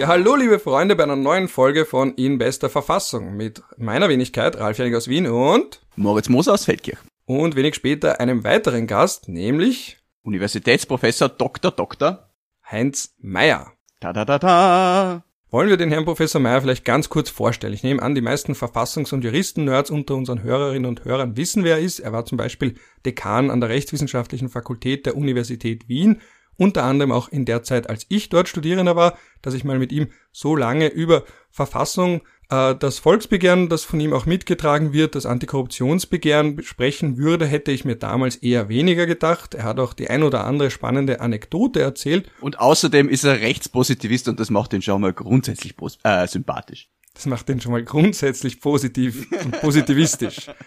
Ja, hallo liebe Freunde bei einer neuen Folge von In bester Verfassung mit meiner Wenigkeit Ralf Janig aus Wien und Moritz Moser aus Feldkirch. Und wenig später einem weiteren Gast, nämlich Universitätsprofessor Dr. Dr. Heinz Meyer. Da da da da. Wollen wir den Herrn Professor Meyer vielleicht ganz kurz vorstellen? Ich nehme an, die meisten Verfassungs- und Juristen-Nerds unter unseren Hörerinnen und Hörern wissen, wer er ist. Er war zum Beispiel Dekan an der Rechtswissenschaftlichen Fakultät der Universität Wien unter anderem auch in der Zeit, als ich dort Studierender war, dass ich mal mit ihm so lange über Verfassung, äh, das Volksbegehren, das von ihm auch mitgetragen wird, das Antikorruptionsbegehren besprechen würde, hätte ich mir damals eher weniger gedacht. Er hat auch die ein oder andere spannende Anekdote erzählt. Und außerdem ist er Rechtspositivist und das macht ihn schon mal grundsätzlich äh, sympathisch. Das macht ihn schon mal grundsätzlich positiv und positivistisch.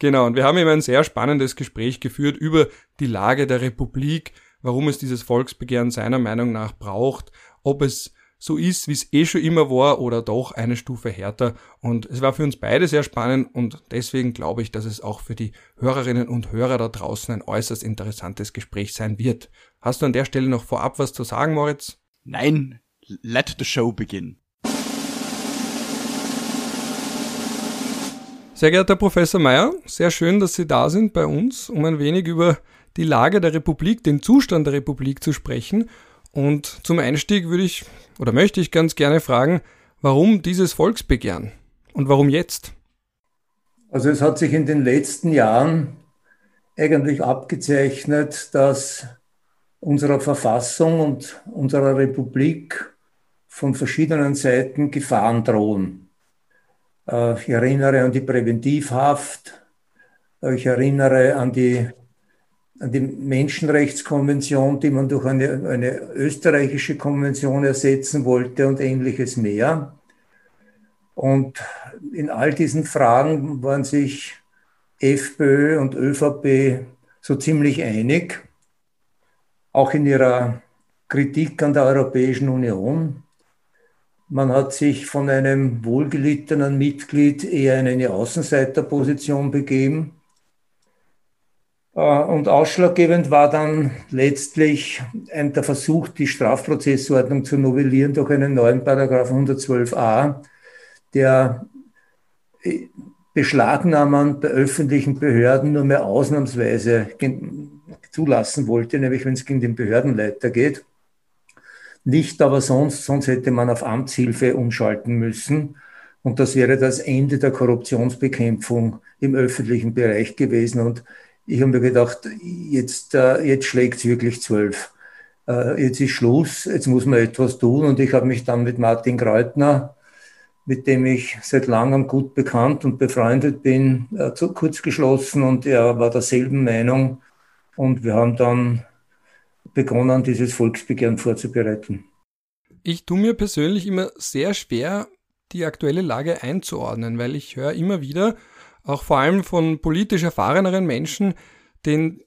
Genau, und wir haben eben ein sehr spannendes Gespräch geführt über die Lage der Republik, warum es dieses Volksbegehren seiner Meinung nach braucht, ob es so ist, wie es eh schon immer war oder doch eine Stufe härter. Und es war für uns beide sehr spannend und deswegen glaube ich, dass es auch für die Hörerinnen und Hörer da draußen ein äußerst interessantes Gespräch sein wird. Hast du an der Stelle noch vorab was zu sagen, Moritz? Nein, let the show begin. Sehr geehrter Professor Meyer, sehr schön, dass Sie da sind bei uns, um ein wenig über die Lage der Republik, den Zustand der Republik zu sprechen. Und zum Einstieg würde ich oder möchte ich ganz gerne fragen, warum dieses Volksbegehren und warum jetzt? Also es hat sich in den letzten Jahren eigentlich abgezeichnet, dass unserer Verfassung und unserer Republik von verschiedenen Seiten Gefahren drohen. Äh, ich erinnere an die Präventivhaft, ich erinnere an die die Menschenrechtskonvention, die man durch eine, eine österreichische Konvention ersetzen wollte und ähnliches mehr. Und in all diesen Fragen waren sich FPÖ und ÖVP so ziemlich einig, auch in ihrer Kritik an der Europäischen Union. Man hat sich von einem wohlgelittenen Mitglied eher in eine Außenseiterposition begeben und ausschlaggebend war dann letztlich der Versuch, die Strafprozessordnung zu novellieren durch einen neuen Paragraph 112a, der äh, Beschlagnahmen bei öffentlichen Behörden nur mehr ausnahmsweise zulassen wollte, nämlich wenn es gegen den Behördenleiter geht. Nicht aber sonst, sonst hätte man auf Amtshilfe umschalten müssen. Und das wäre das Ende der Korruptionsbekämpfung im öffentlichen Bereich gewesen. Und ich habe mir gedacht, jetzt, äh, jetzt schlägt es wirklich zwölf. Äh, jetzt ist Schluss, jetzt muss man etwas tun. Und ich habe mich dann mit Martin Kreutner, mit dem ich seit langem gut bekannt und befreundet bin, äh, zu kurz geschlossen und er war derselben Meinung. Und wir haben dann begonnen, dieses Volksbegehren vorzubereiten. Ich tue mir persönlich immer sehr schwer, die aktuelle Lage einzuordnen, weil ich höre immer wieder, auch vor allem von politisch erfahreneren Menschen, den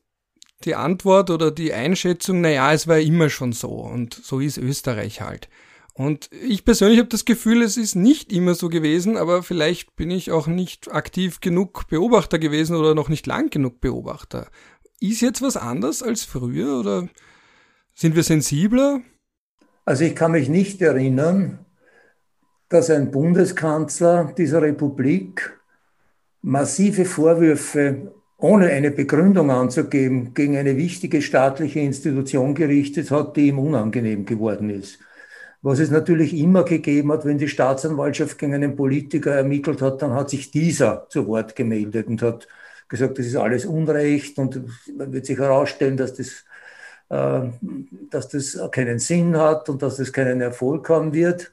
die Antwort oder die Einschätzung, naja, es war immer schon so und so ist Österreich halt. Und ich persönlich habe das Gefühl, es ist nicht immer so gewesen, aber vielleicht bin ich auch nicht aktiv genug Beobachter gewesen oder noch nicht lang genug Beobachter. Ist jetzt was anders als früher oder sind wir sensibler? Also ich kann mich nicht erinnern, dass ein Bundeskanzler dieser Republik massive Vorwürfe ohne eine Begründung anzugeben, gegen eine wichtige staatliche Institution gerichtet hat, die ihm unangenehm geworden ist. Was es natürlich immer gegeben hat, wenn die Staatsanwaltschaft gegen einen Politiker ermittelt hat, dann hat sich dieser zu Wort gemeldet und hat gesagt, das ist alles Unrecht und man wird sich herausstellen, dass das, äh, dass das keinen Sinn hat und dass das keinen Erfolg haben wird.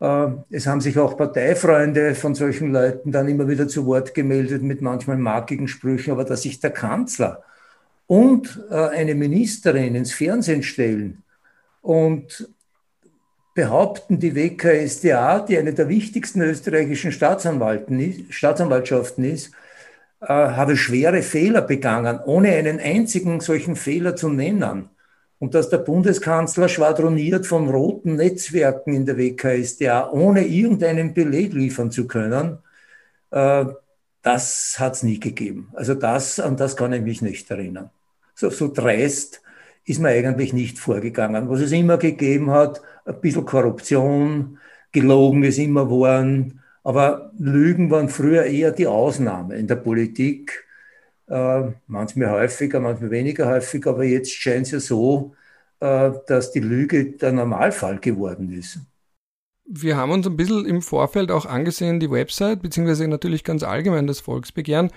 Äh, es haben sich auch Parteifreunde von solchen Leuten dann immer wieder zu Wort gemeldet mit manchmal markigen Sprüchen, aber dass sich der Kanzler und äh, eine Ministerin ins Fernsehen stellen und behaupten, die WKSDA, die eine der wichtigsten österreichischen Staatsanwaltschaften ist, äh, habe schwere Fehler begangen, ohne einen einzigen solchen Fehler zu nennen und dass der Bundeskanzler schwadroniert von roten Netzwerken in der WKSDA, ohne irgendeinen Beleg liefern zu können, äh, das hat es nie gegeben. Also das, an das kann ich mich nicht erinnern. So, so dreist ist man eigentlich nicht vorgegangen. Was es immer gegeben hat, ein bisschen Korruption, gelogen ist immer worden, aber Lügen waren früher eher die Ausnahme in der Politik. Äh, manchmal häufiger, manchmal weniger häufig, aber jetzt scheint es ja so, äh, dass die Lüge der Normalfall geworden ist. Wir haben uns ein bisschen im Vorfeld auch angesehen, die Website, beziehungsweise natürlich ganz allgemein das Volksbegehren.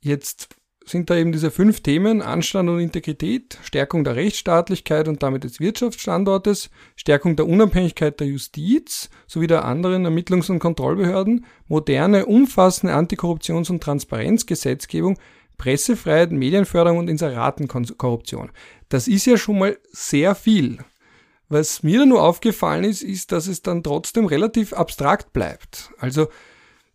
Jetzt sind da eben diese fünf Themen Anstand und Integrität, Stärkung der Rechtsstaatlichkeit und damit des Wirtschaftsstandortes, Stärkung der Unabhängigkeit der Justiz sowie der anderen Ermittlungs- und Kontrollbehörden, moderne, umfassende Antikorruptions- und Transparenzgesetzgebung, Pressefreiheit, Medienförderung und Inseratenkorruption. Das ist ja schon mal sehr viel. Was mir da nur aufgefallen ist, ist, dass es dann trotzdem relativ abstrakt bleibt. Also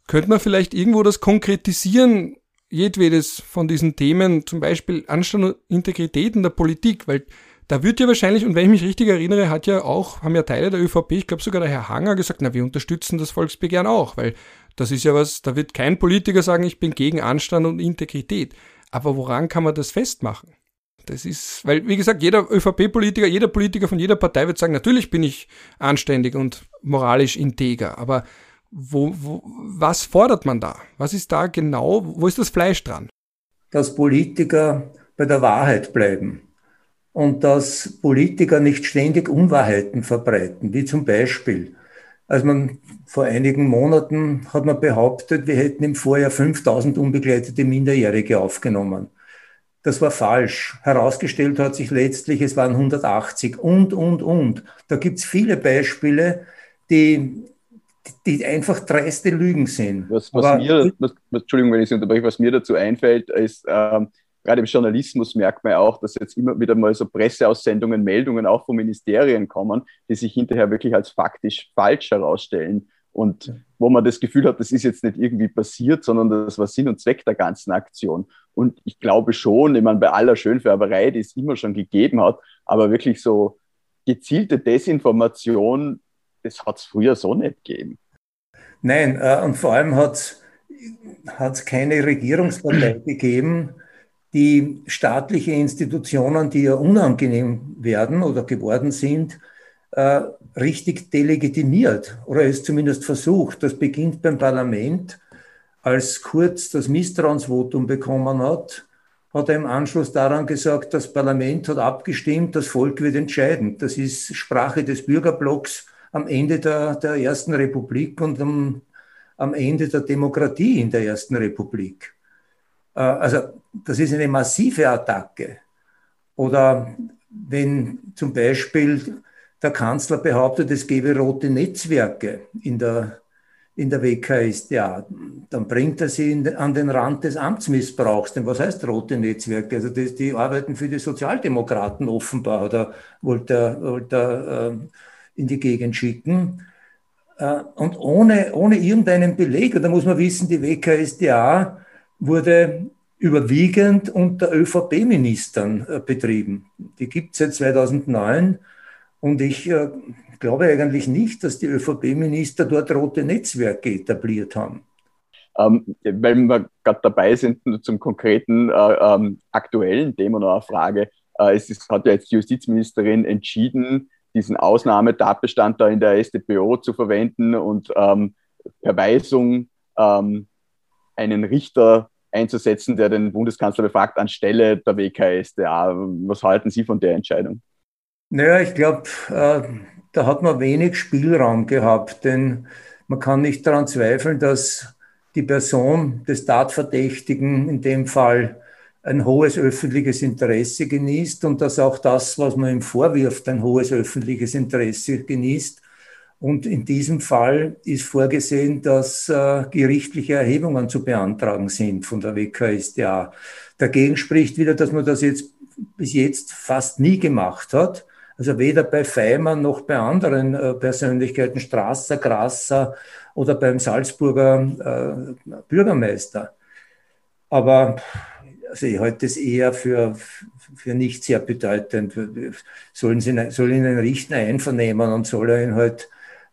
könnte man vielleicht irgendwo das konkretisieren, jedwedes von diesen Themen, zum Beispiel Anstand und Integrität in der Politik, weil da wird ja wahrscheinlich, und wenn ich mich richtig erinnere, hat ja auch, haben ja Teile der ÖVP, ich glaube sogar der Herr Hanger gesagt, na, wir unterstützen das Volksbegehren auch, weil das ist ja was, da wird kein Politiker sagen, ich bin gegen Anstand und Integrität. Aber woran kann man das festmachen? Das ist, weil, wie gesagt, jeder ÖVP-Politiker, jeder Politiker von jeder Partei wird sagen, natürlich bin ich anständig und moralisch integer, aber wo, wo, was fordert man da? Was ist da genau, wo ist das Fleisch dran? Dass Politiker bei der Wahrheit bleiben und dass Politiker nicht ständig Unwahrheiten verbreiten, wie zum Beispiel, als man vor einigen Monaten hat man behauptet, wir hätten im Vorjahr 5000 unbegleitete Minderjährige aufgenommen. Das war falsch. Herausgestellt hat sich letztlich, es waren 180 und, und, und. Da gibt es viele Beispiele, die die einfach dreiste Lügen sind. Was, was mir, was, Entschuldigung, wenn ich Sie unterbreche, was mir dazu einfällt, ist, ähm, gerade im Journalismus merkt man auch, dass jetzt immer wieder mal so Presseaussendungen, Meldungen auch von Ministerien kommen, die sich hinterher wirklich als faktisch falsch herausstellen. Und wo man das Gefühl hat, das ist jetzt nicht irgendwie passiert, sondern das war Sinn und Zweck der ganzen Aktion. Und ich glaube schon, ich meine, bei aller Schönfärberei, die es immer schon gegeben hat, aber wirklich so gezielte Desinformation das hat es früher so nicht gegeben. Nein, äh, und vor allem hat es keine Regierungspartei gegeben, die staatliche Institutionen, die ja unangenehm werden oder geworden sind, äh, richtig delegitimiert oder es zumindest versucht. Das beginnt beim Parlament. Als Kurz das Misstrauensvotum bekommen hat, hat er im Anschluss daran gesagt, das Parlament hat abgestimmt, das Volk wird entscheiden. Das ist Sprache des Bürgerblocks am Ende der, der Ersten Republik und am, am Ende der Demokratie in der Ersten Republik. Äh, also das ist eine massive Attacke. Oder wenn zum Beispiel der Kanzler behauptet, es gebe rote Netzwerke in der, in der WKStA, dann bringt er sie in, an den Rand des Amtsmissbrauchs. Denn was heißt rote Netzwerke? Also die, die arbeiten für die Sozialdemokraten offenbar. Oder wollte er, wollte er äh, in die Gegend schicken. Äh, und ohne, ohne irgendeinen Beleg, da muss man wissen, die WKSDA wurde überwiegend unter ÖVP-Ministern äh, betrieben. Die gibt es seit 2009 und ich äh, glaube eigentlich nicht, dass die ÖVP-Minister dort rote Netzwerke etabliert haben. Ähm, weil wir gerade dabei sind, zum konkreten äh, ähm, aktuellen Thema noch eine Frage. Äh, es ist, hat ja jetzt die Justizministerin entschieden, diesen Ausnahmetatbestand da in der StPO zu verwenden und ähm, per Weisung ähm, einen Richter einzusetzen, der den Bundeskanzler befragt anstelle der WKStA. Was halten Sie von der Entscheidung? Naja, ich glaube, äh, da hat man wenig Spielraum gehabt, denn man kann nicht daran zweifeln, dass die Person des Tatverdächtigen in dem Fall ein hohes öffentliches Interesse genießt und dass auch das, was man ihm vorwirft, ein hohes öffentliches Interesse genießt. Und in diesem Fall ist vorgesehen, dass äh, gerichtliche Erhebungen zu beantragen sind von der WKStA. Dagegen spricht wieder, dass man das jetzt bis jetzt fast nie gemacht hat. Also weder bei Feimann noch bei anderen äh, Persönlichkeiten, Strasser, Grasser oder beim Salzburger äh, Bürgermeister. Aber also ich halte das eher für, für nicht sehr bedeutend. Sollen sie, soll ihn einen Richter einvernehmen und soll er ihn halt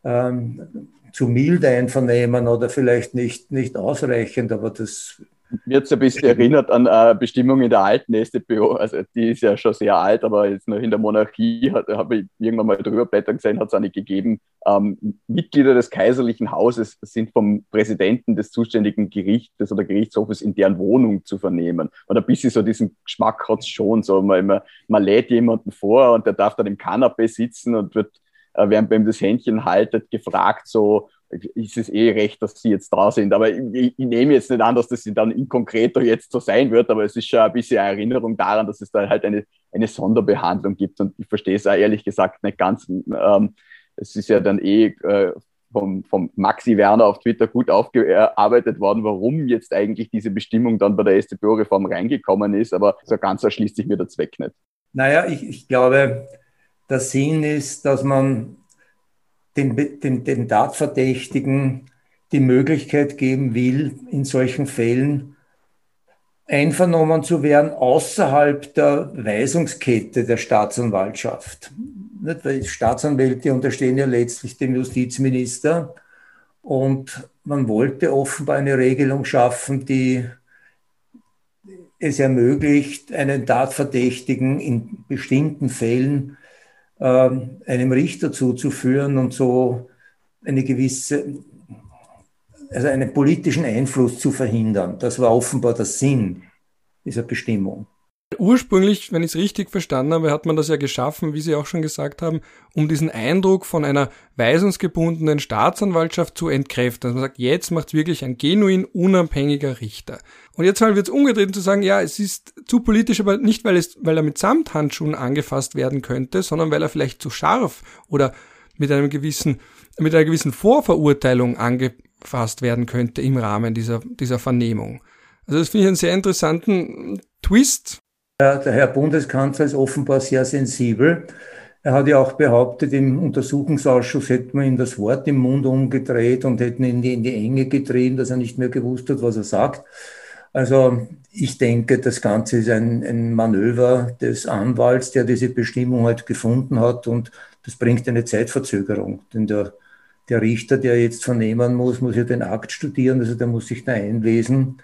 ähm, zu mild einvernehmen oder vielleicht nicht, nicht ausreichend, aber das Mir hat ein bisschen erinnert an äh, Bestimmungen der alten StPO. Also die ist ja schon sehr alt, aber jetzt noch in der Monarchie habe ich irgendwann mal drüber blättern gesehen, hat es eine gegeben. Ähm, Mitglieder des kaiserlichen Hauses sind vom Präsidenten des zuständigen Gerichtes oder Gerichtshofes in deren Wohnung zu vernehmen. Und ein bisschen so diesen Geschmack hat es schon. So, man, man lädt jemanden vor und der darf dann im Kanapee sitzen und wird, äh, während man ihm das Händchen haltet, gefragt so, ist es eh recht, dass sie jetzt da sind. Aber ich, ich, nehme jetzt nicht an, dass das dann in konkreter jetzt so sein wird, aber es ist schon ein bisschen eine Erinnerung daran, dass es da halt eine, eine Sonderbehandlung gibt. Und ich verstehe es auch ehrlich gesagt nicht ganz. Ähm, es ist ja dann eh äh, vom, vom Maxi Werner auf Twitter gut aufgearbeitet worden, warum jetzt eigentlich diese Bestimmung dann bei der StPO-Reform reingekommen ist. Aber so ganz erschließt sich mir der Zweck nicht. Naja, ich, ich glaube, der Sinn ist, dass man dem, dem, dem Tatverdächtigen die Möglichkeit geben will, in solchen Fällen einvernommen zu werden außerhalb der Weisungskette der Staatsanwaltschaft. Nicht? Weil Staatsanwälte unterstehen ja letztlich dem Justizminister und man wollte offenbar eine Regelung schaffen, die es ermöglicht, einen Tatverdächtigen in bestimmten Fällen ähm, einem Richter zuzuführen und so eine gewisse, also einen politischen Einfluss zu verhindern. Das war offenbar der Sinn dieser Bestimmung. Ursprünglich, wenn ich es richtig verstanden habe, hat man das ja geschaffen, wie Sie auch schon gesagt haben, um diesen Eindruck von einer weisungsgebundenen Staatsanwaltschaft zu entkräften. Also man sagt, jetzt macht es wirklich ein genuin unabhängiger Richter. Und jetzt halt wird es umgedreht zu sagen, ja, es ist zu politisch, aber nicht, weil, es, weil er mit Samthandschuhen angefasst werden könnte, sondern weil er vielleicht zu scharf oder mit einem gewissen, mit einer gewissen Vorverurteilung angefasst werden könnte im Rahmen dieser, dieser Vernehmung. Also das finde ich einen sehr interessanten Twist, der Herr Bundeskanzler ist offenbar sehr sensibel. Er hat ja auch behauptet, im Untersuchungsausschuss hätten wir ihm das Wort im Mund umgedreht und hätten ihn in die Enge getrieben, dass er nicht mehr gewusst hat, was er sagt. Also ich denke, das Ganze ist ein, ein Manöver des Anwalts, der diese Bestimmung halt gefunden hat und das bringt eine Zeitverzögerung. Denn der, der Richter, der jetzt vernehmen muss, muss ja den Akt studieren, also der muss sich da einlesen.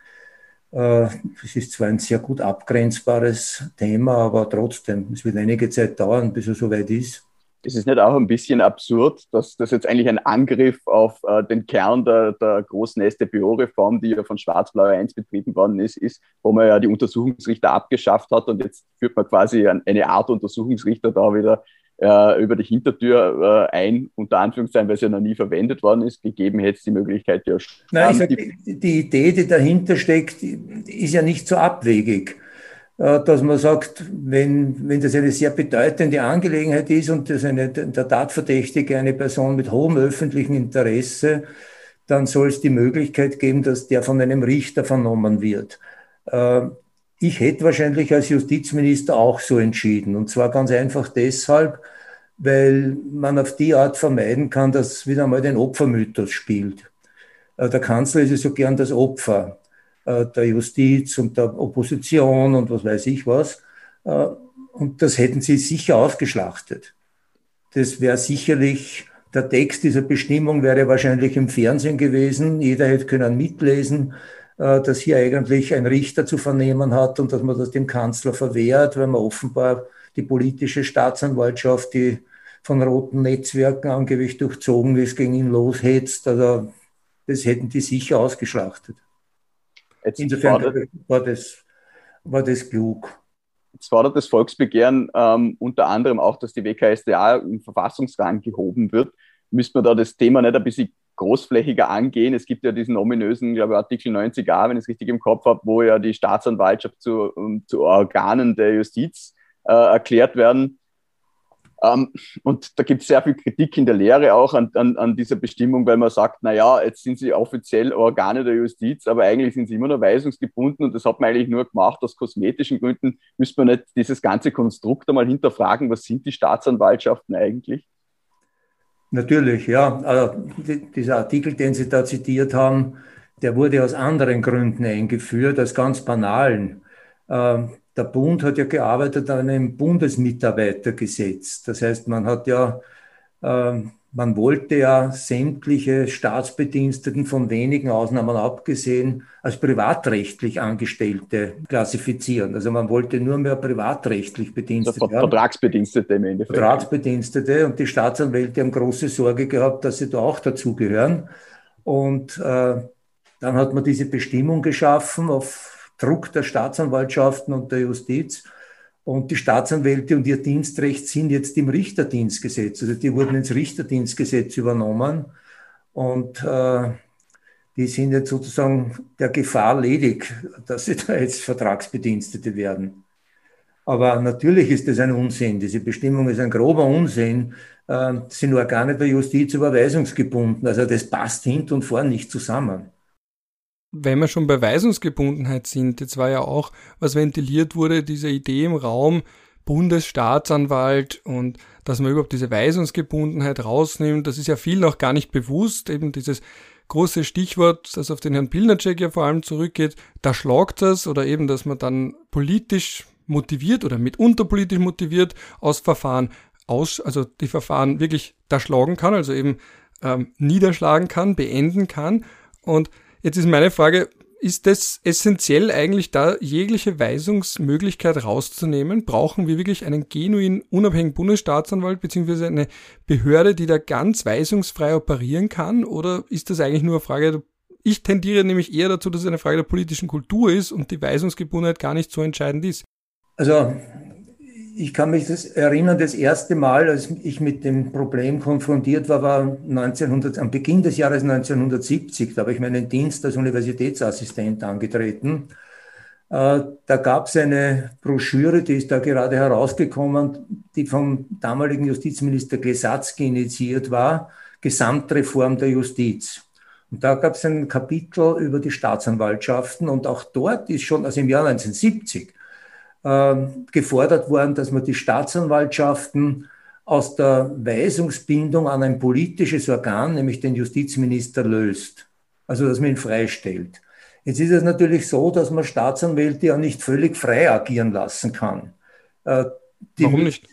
Äh, es ist zwar ein sehr gut abgrenzbares Thema, aber trotzdem, es wird einige Zeit dauern, bis er soweit ist. Ist es nicht auch ein bisschen absurd, dass das jetzt eigentlich ein Angriff auf äh, den Kern der, der großen StPO-Reform, die ja von Schwarz-Blau 1 betrieben worden ist, ist, wo man ja die Untersuchungsrichter abgeschafft hat und jetzt führt man quasi eine Art Untersuchungsrichter da wieder äh, über die Hintertür äh, ein, unter Anführungszeichen, weil es ja noch nie verwendet worden ist, gegeben hätte es die Möglichkeit ja. Nein, ich sag, die, die Idee, die dahinter steckt, ist ja nicht so abwegig äh, dass man sagt, wenn, wenn das eine sehr bedeutende Angelegenheit ist und das eine, der Tatverdächtige eine Person mit hohem öffentlichen Interesse, dann soll es die Möglichkeit geben, dass der von einem Richter vernommen wird. Ich hätte wahrscheinlich als Justizminister auch so entschieden. Und zwar ganz einfach deshalb, weil man auf die Art vermeiden kann, dass wieder einmal den Opfermythos spielt. Äh, der Kanzler ist ja so gern das Opfer äh, der Justiz und der Opposition und was weiß ich was. Äh, und das hätten sie sicher ausgeschlachtet. Das wäre sicherlich, der Text dieser Bestimmung wäre wahrscheinlich im Fernsehen gewesen. Jeder hätte können mitlesen. Äh, dass hier eigentlich ein Richter zu vernehmen hat und dass man das dem Kanzler verwehrt, weil man offenbar die politische Staatsanwaltschaft, die von roten Netzwerken angeblich durchzogen ist, gegen ihn loshetzt. Also das hätten die sicher ausgeschlachtet. Jetzt Insofern war das, war das, war das klug. Jetzt fordert das Volksbegehren ähm, unter anderem auch, dass die WKSDA im Verfassungsrang gehoben wird. Müsste man da das Thema nicht ein bisschen großflächiger angehen. Es gibt ja diesen ominösen, glaube ich, Artikel 90a, wenn ich es richtig im Kopf habe, wo ja die Staatsanwaltschaft zu, zu Organen der Justiz äh, erklärt werden. Ähm, und da gibt es sehr viel Kritik in der Lehre auch an, an, an dieser Bestimmung, weil man sagt, naja, jetzt sind sie offiziell Organe der Justiz, aber eigentlich sind sie immer noch weisungsgebunden und das hat man eigentlich nur gemacht aus kosmetischen Gründen. Müsste man nicht dieses ganze Konstrukt einmal hinterfragen, was sind die Staatsanwaltschaften eigentlich? Natürlich, ja. Also, dieser Artikel, den Sie da zitiert haben, der wurde aus anderen Gründen eingeführt, aus ganz banalen. Ähm, der Bund hat ja gearbeitet an einem Bundesmitarbeitergesetz. Das heißt, man hat ja ähm, man wollte ja sämtliche Staatsbediensteten von wenigen Ausnahmen abgesehen als privatrechtlich Angestellte klassifizieren. Also man wollte nur mehr privatrechtlich Bedienstete. Also Vertragsbedienstete im Endeffekt. Vertragsbedienstete und die Staatsanwälte haben große Sorge gehabt, dass sie da auch dazugehören. Und äh, dann hat man diese Bestimmung geschaffen auf Druck der Staatsanwaltschaften und der Justiz und die Staatsanwälte und ihr Dienstrecht sind jetzt im Richterdienstgesetz. Also die wurden ins Richterdienstgesetz übernommen und äh, die sind jetzt sozusagen der Gefahr ledig, dass sie da jetzt Vertragsbedienstete werden. Aber natürlich ist das ein Unsinn. Diese Bestimmung ist ein grober Unsinn. Äh, sind Organe der Justiz überweisungsgebunden. Also das passt hinten und vorn nicht zusammen wenn wir schon bei Weisungsgebundenheit sind, jetzt war ja auch, was ventiliert wurde, diese Idee im Raum, Bundesstaatsanwalt und dass man überhaupt diese Weisungsgebundenheit rausnimmt, das ist ja viel noch gar nicht bewusst, eben dieses große Stichwort, das auf den Herrn Pilnacek ja vor allem zurückgeht, da schlagt das oder eben, dass man dann politisch motiviert oder mitunter politisch motiviert aus Verfahren aus, also die Verfahren wirklich da schlagen kann, also eben ähm, niederschlagen kann, beenden kann. Und Jetzt ist meine Frage, ist das essentiell eigentlich da, jegliche Weisungsmöglichkeit rauszunehmen? Brauchen wir wirklich einen genuin unabhängigen Bundesstaatsanwalt beziehungsweise eine Behörde, die da ganz weisungsfrei operieren kann? Oder ist das eigentlich nur eine Frage, ich tendiere nämlich eher dazu, dass es eine Frage der politischen Kultur ist und die Weisungsgebundenheit gar nicht so entscheidend ist? Also ich kann mich das erinnern, das erste Mal, als ich mit dem Problem konfrontiert war, war 1900, am Beginn des Jahres 1970. Da habe ich meinen Dienst als Universitätsassistent angetreten. Äh, da gab es eine Broschüre, die ist da gerade herausgekommen, die vom damaligen Justizminister Glesatzky initiiert war, Gesamtreform der Justiz. Und da gab es ein Kapitel über die Staatsanwaltschaften und auch dort ist schon, also im Jahr 1970, ähm, gefordert worden, dass man die Staatsanwaltschaften aus der Weisungsbindung an ein politisches Organ, nämlich den Justizminister, löst. Also dass man ihn freistellt. Jetzt ist es natürlich so, dass man Staatsanwälte ja nicht völlig frei agieren lassen kann. Äh, die Warum nicht?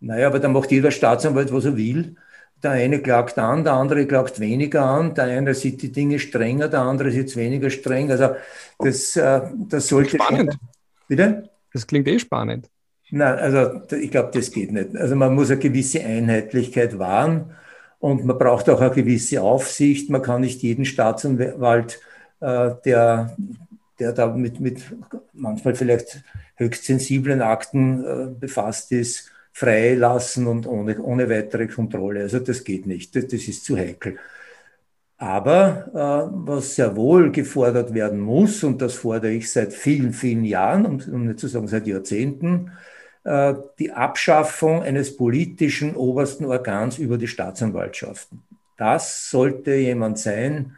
Naja, aber dann macht jeder Staatsanwalt, was er will. Der eine klagt an, der andere klagt weniger an, der eine sieht die Dinge strenger, der andere sieht es weniger streng. Also das, äh, das sollte. Spannend. Schon, bitte? Das klingt eh spannend. Nein, also ich glaube, das geht nicht. Also man muss eine gewisse Einheitlichkeit wahren und man braucht auch eine gewisse Aufsicht. Man kann nicht jeden Staatsanwalt, äh, der, der da mit, mit manchmal vielleicht höchst sensiblen Akten äh, befasst ist, freilassen und ohne, ohne weitere Kontrolle. Also das geht nicht. Das, das ist zu heikel. Aber äh, was sehr wohl gefordert werden muss, und das fordere ich seit vielen, vielen Jahren, um, um nicht zu sagen seit Jahrzehnten, äh, die Abschaffung eines politischen obersten Organs über die Staatsanwaltschaften. Das sollte jemand sein,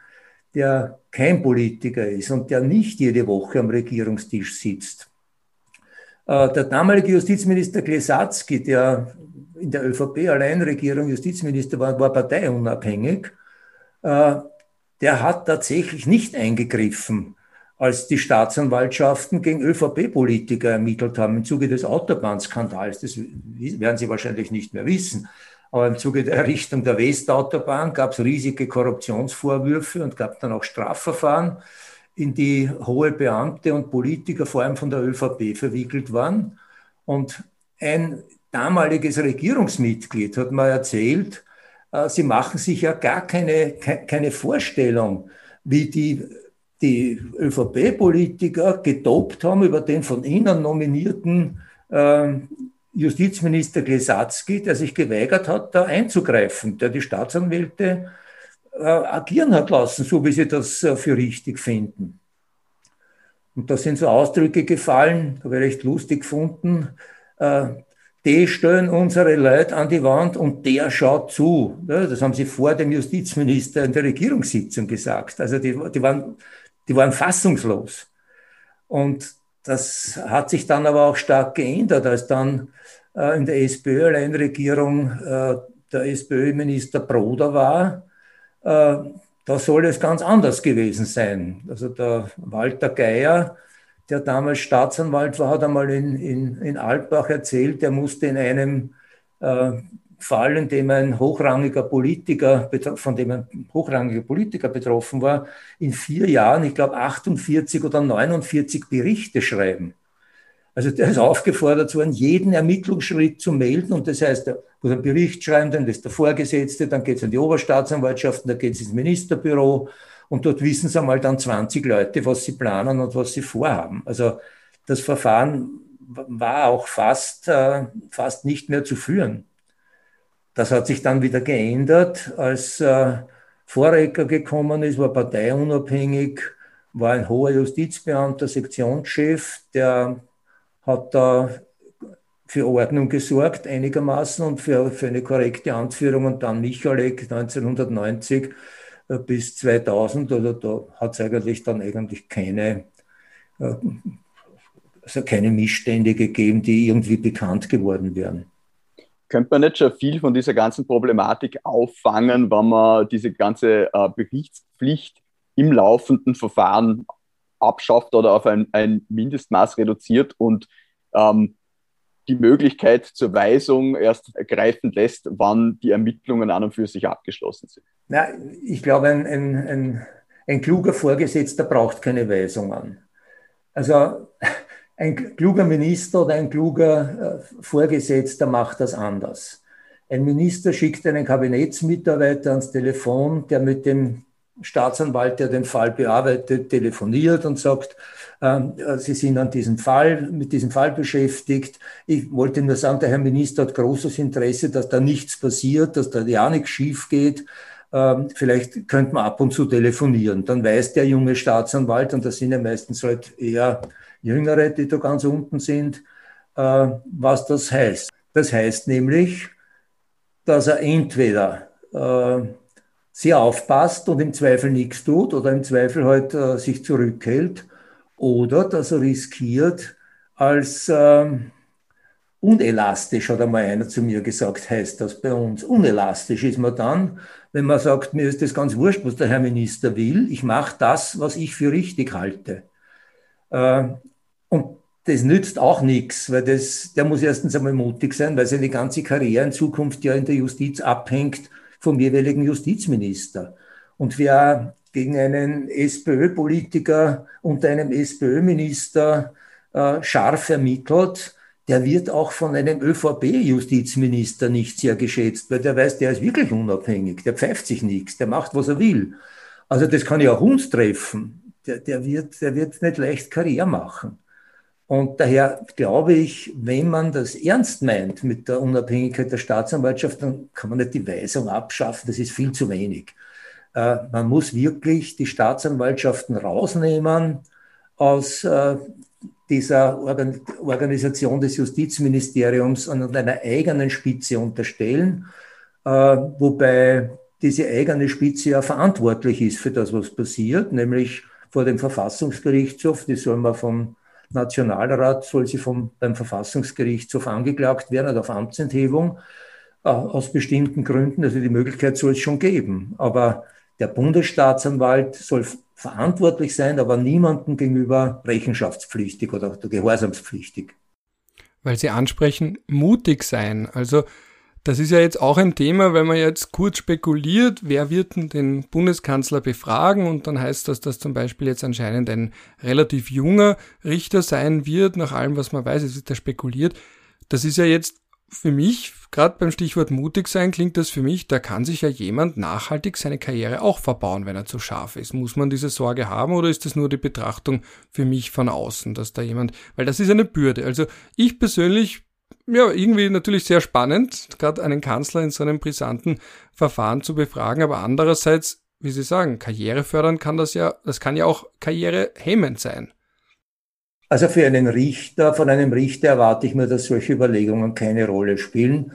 der kein Politiker ist und der nicht jede Woche am Regierungstisch sitzt. Äh, der damalige Justizminister Klesatzky, der in der ÖVP Alleinregierung Justizminister war, war parteiunabhängig der hat tatsächlich nicht eingegriffen, als die Staatsanwaltschaften gegen ÖVP-Politiker ermittelt haben im Zuge des Autobahnskandals. Das werden Sie wahrscheinlich nicht mehr wissen. Aber im Zuge der Errichtung der Westautobahn gab es riesige Korruptionsvorwürfe und gab dann auch Strafverfahren, in die hohe Beamte und Politiker, vor allem von der ÖVP, verwickelt waren. Und ein damaliges Regierungsmitglied hat mal erzählt, äh, sie machen sich ja gar keine, keine Vorstellung, wie die, die ÖVP-Politiker gedopt haben über den von ihnen nominierten äh, Justizminister Glesatzky, der sich geweigert hat, da einzugreifen, der die Staatsanwälte äh, agieren hat lassen, so wie sie das äh, für richtig finden. Und da sind so Ausdrücke gefallen, habe ich recht lustig gefunden. Die stellen unsere Leute an die Wand und der schaut zu. Das haben sie vor dem Justizminister in der Regierungssitzung gesagt. Also die, die, waren, die waren fassungslos. Und das hat sich dann aber auch stark geändert, als dann äh, in der SPÖ-Alleinregierung äh, der SPÖ-Minister Broder war. Äh, da soll es ganz anders gewesen sein. Also der Walter Geier, der damals Staatsanwalt war, hat einmal in, in, in Altbach erzählt, er musste in einem äh, Fall, in dem ein hochrangiger Politiker, von dem ein hochrangiger Politiker betroffen war, in vier Jahren, ich glaube, 48 oder 49 Berichte schreiben. Also der ist aufgefordert worden, jeden Ermittlungsschritt zu melden. Und das heißt, er muss einen Bericht schreiben, dann ist der Vorgesetzte, dann geht es an die Oberstaatsanwaltschaft, dann geht es ins Ministerbüro. Und dort wissen sie einmal dann 20 Leute, was sie planen und was sie vorhaben. Also das Verfahren war auch fast, äh, fast nicht mehr zu führen. Das hat sich dann wieder geändert, als äh, Vorrecker gekommen ist, war parteiunabhängig, war ein hoher Justizbeamter, Sektionschef, der hat da für Ordnung gesorgt einigermaßen und für, für eine korrekte Anführung und dann Michalek 1990 äh, bis 2000 oder da hat es eigentlich dann eigentlich keine, äh, also keine Missstände gegeben, die irgendwie bekannt geworden wären. Könnte man nicht schon viel von dieser ganzen Problematik auffangen, wenn man diese ganze äh, Berichtspflicht im laufenden Verfahren abschafft oder auf ein, ein Mindestmaß reduziert und ähm, die Möglichkeit zur Weisung erst greifen lässt, wann die Ermittlungen an und für sich abgeschlossen sind? Na, ich glaube, ein, ein, ein, ein kluger Vorgesetzter braucht keine Weisungen. Also ein kluger Minister oder ein kluger äh, Vorgesetzter macht das anders. Ein Minister schickt einen Kabinettsmitarbeiter ans Telefon, der mit dem Staatsanwalt, der den Fall bearbeitet, telefoniert und sagt, Sie sind an diesem Fall, mit diesem Fall beschäftigt. Ich wollte nur sagen, der Herr Minister hat großes Interesse, dass da nichts passiert, dass da ja nichts schief geht. Ähm, vielleicht könnte man ab und zu telefonieren. Dann weiß der junge Staatsanwalt, und das sind ja meistens halt eher Jüngere, die da ganz unten sind, äh, was das heißt. Das heißt nämlich, dass er entweder äh, sehr aufpasst und im Zweifel nichts tut oder im Zweifel halt äh, sich zurückhält oder dass er riskiert, als ähm, unelastisch, hat einmal einer zu mir gesagt, heißt das bei uns. Unelastisch ist man dann, wenn man sagt, mir ist das ganz wurscht, was der Herr Minister will, ich mache das, was ich für richtig halte. Äh, und das nützt auch nichts, weil das, der muss erstens einmal mutig sein, weil seine ganze Karriere in Zukunft ja in der Justiz abhängt vom jeweiligen Justizminister. Und wer gegen einen SPÖ-Politiker und einem SPÖ-Minister äh, scharf ermittelt, der wird auch von einem ÖVP-Justizminister nicht sehr geschätzt, weil der weiß, der ist wirklich unabhängig, der pfeift sich nichts, der macht, was er will. Also das kann ja auch uns treffen. Der, der, wird, der wird nicht leicht Karriere machen. Und daher glaube ich, wenn man das ernst meint mit der Unabhängigkeit der Staatsanwaltschaft, dann kann man nicht die Weisung abschaffen, das ist viel zu wenig. Äh, man muss wirklich die Staatsanwaltschaften rausnehmen aus äh, dieser Organ Organisation des Justizministeriums und einer eigenen Spitze unterstellen, äh, wobei diese eigene Spitze ja verantwortlich ist für das, was passiert, nämlich vor dem Verfassungsgerichtshof. Die soll man vom Nationalrat, soll sie vom, beim Verfassungsgerichtshof angeklagt werden auf Amtsenthebung aus bestimmten Gründen. Also die Möglichkeit soll es schon geben. Aber der Bundesstaatsanwalt soll verantwortlich sein, aber niemandem gegenüber rechenschaftspflichtig oder gehorsamspflichtig. Weil Sie ansprechen, mutig sein. Also das ist ja jetzt auch ein Thema, wenn man jetzt kurz spekuliert, wer wird denn den Bundeskanzler befragen und dann heißt das, dass zum Beispiel jetzt anscheinend ein relativ junger Richter sein wird, nach allem, was man weiß, es wird da spekuliert. Das ist ja jetzt für mich, gerade beim Stichwort mutig sein, klingt das für mich, da kann sich ja jemand nachhaltig seine Karriere auch verbauen, wenn er zu scharf ist. Muss man diese Sorge haben oder ist das nur die Betrachtung für mich von außen, dass da jemand, weil das ist eine Bürde. Also ich persönlich, ja, irgendwie natürlich sehr spannend, gerade einen Kanzler in so einem brisanten Verfahren zu befragen, aber andererseits, wie Sie sagen, Karriere fördern kann das ja, das kann ja auch karrierehemmend sein. Also für einen Richter, von einem Richter erwarte ich mir, dass solche Überlegungen keine Rolle spielen.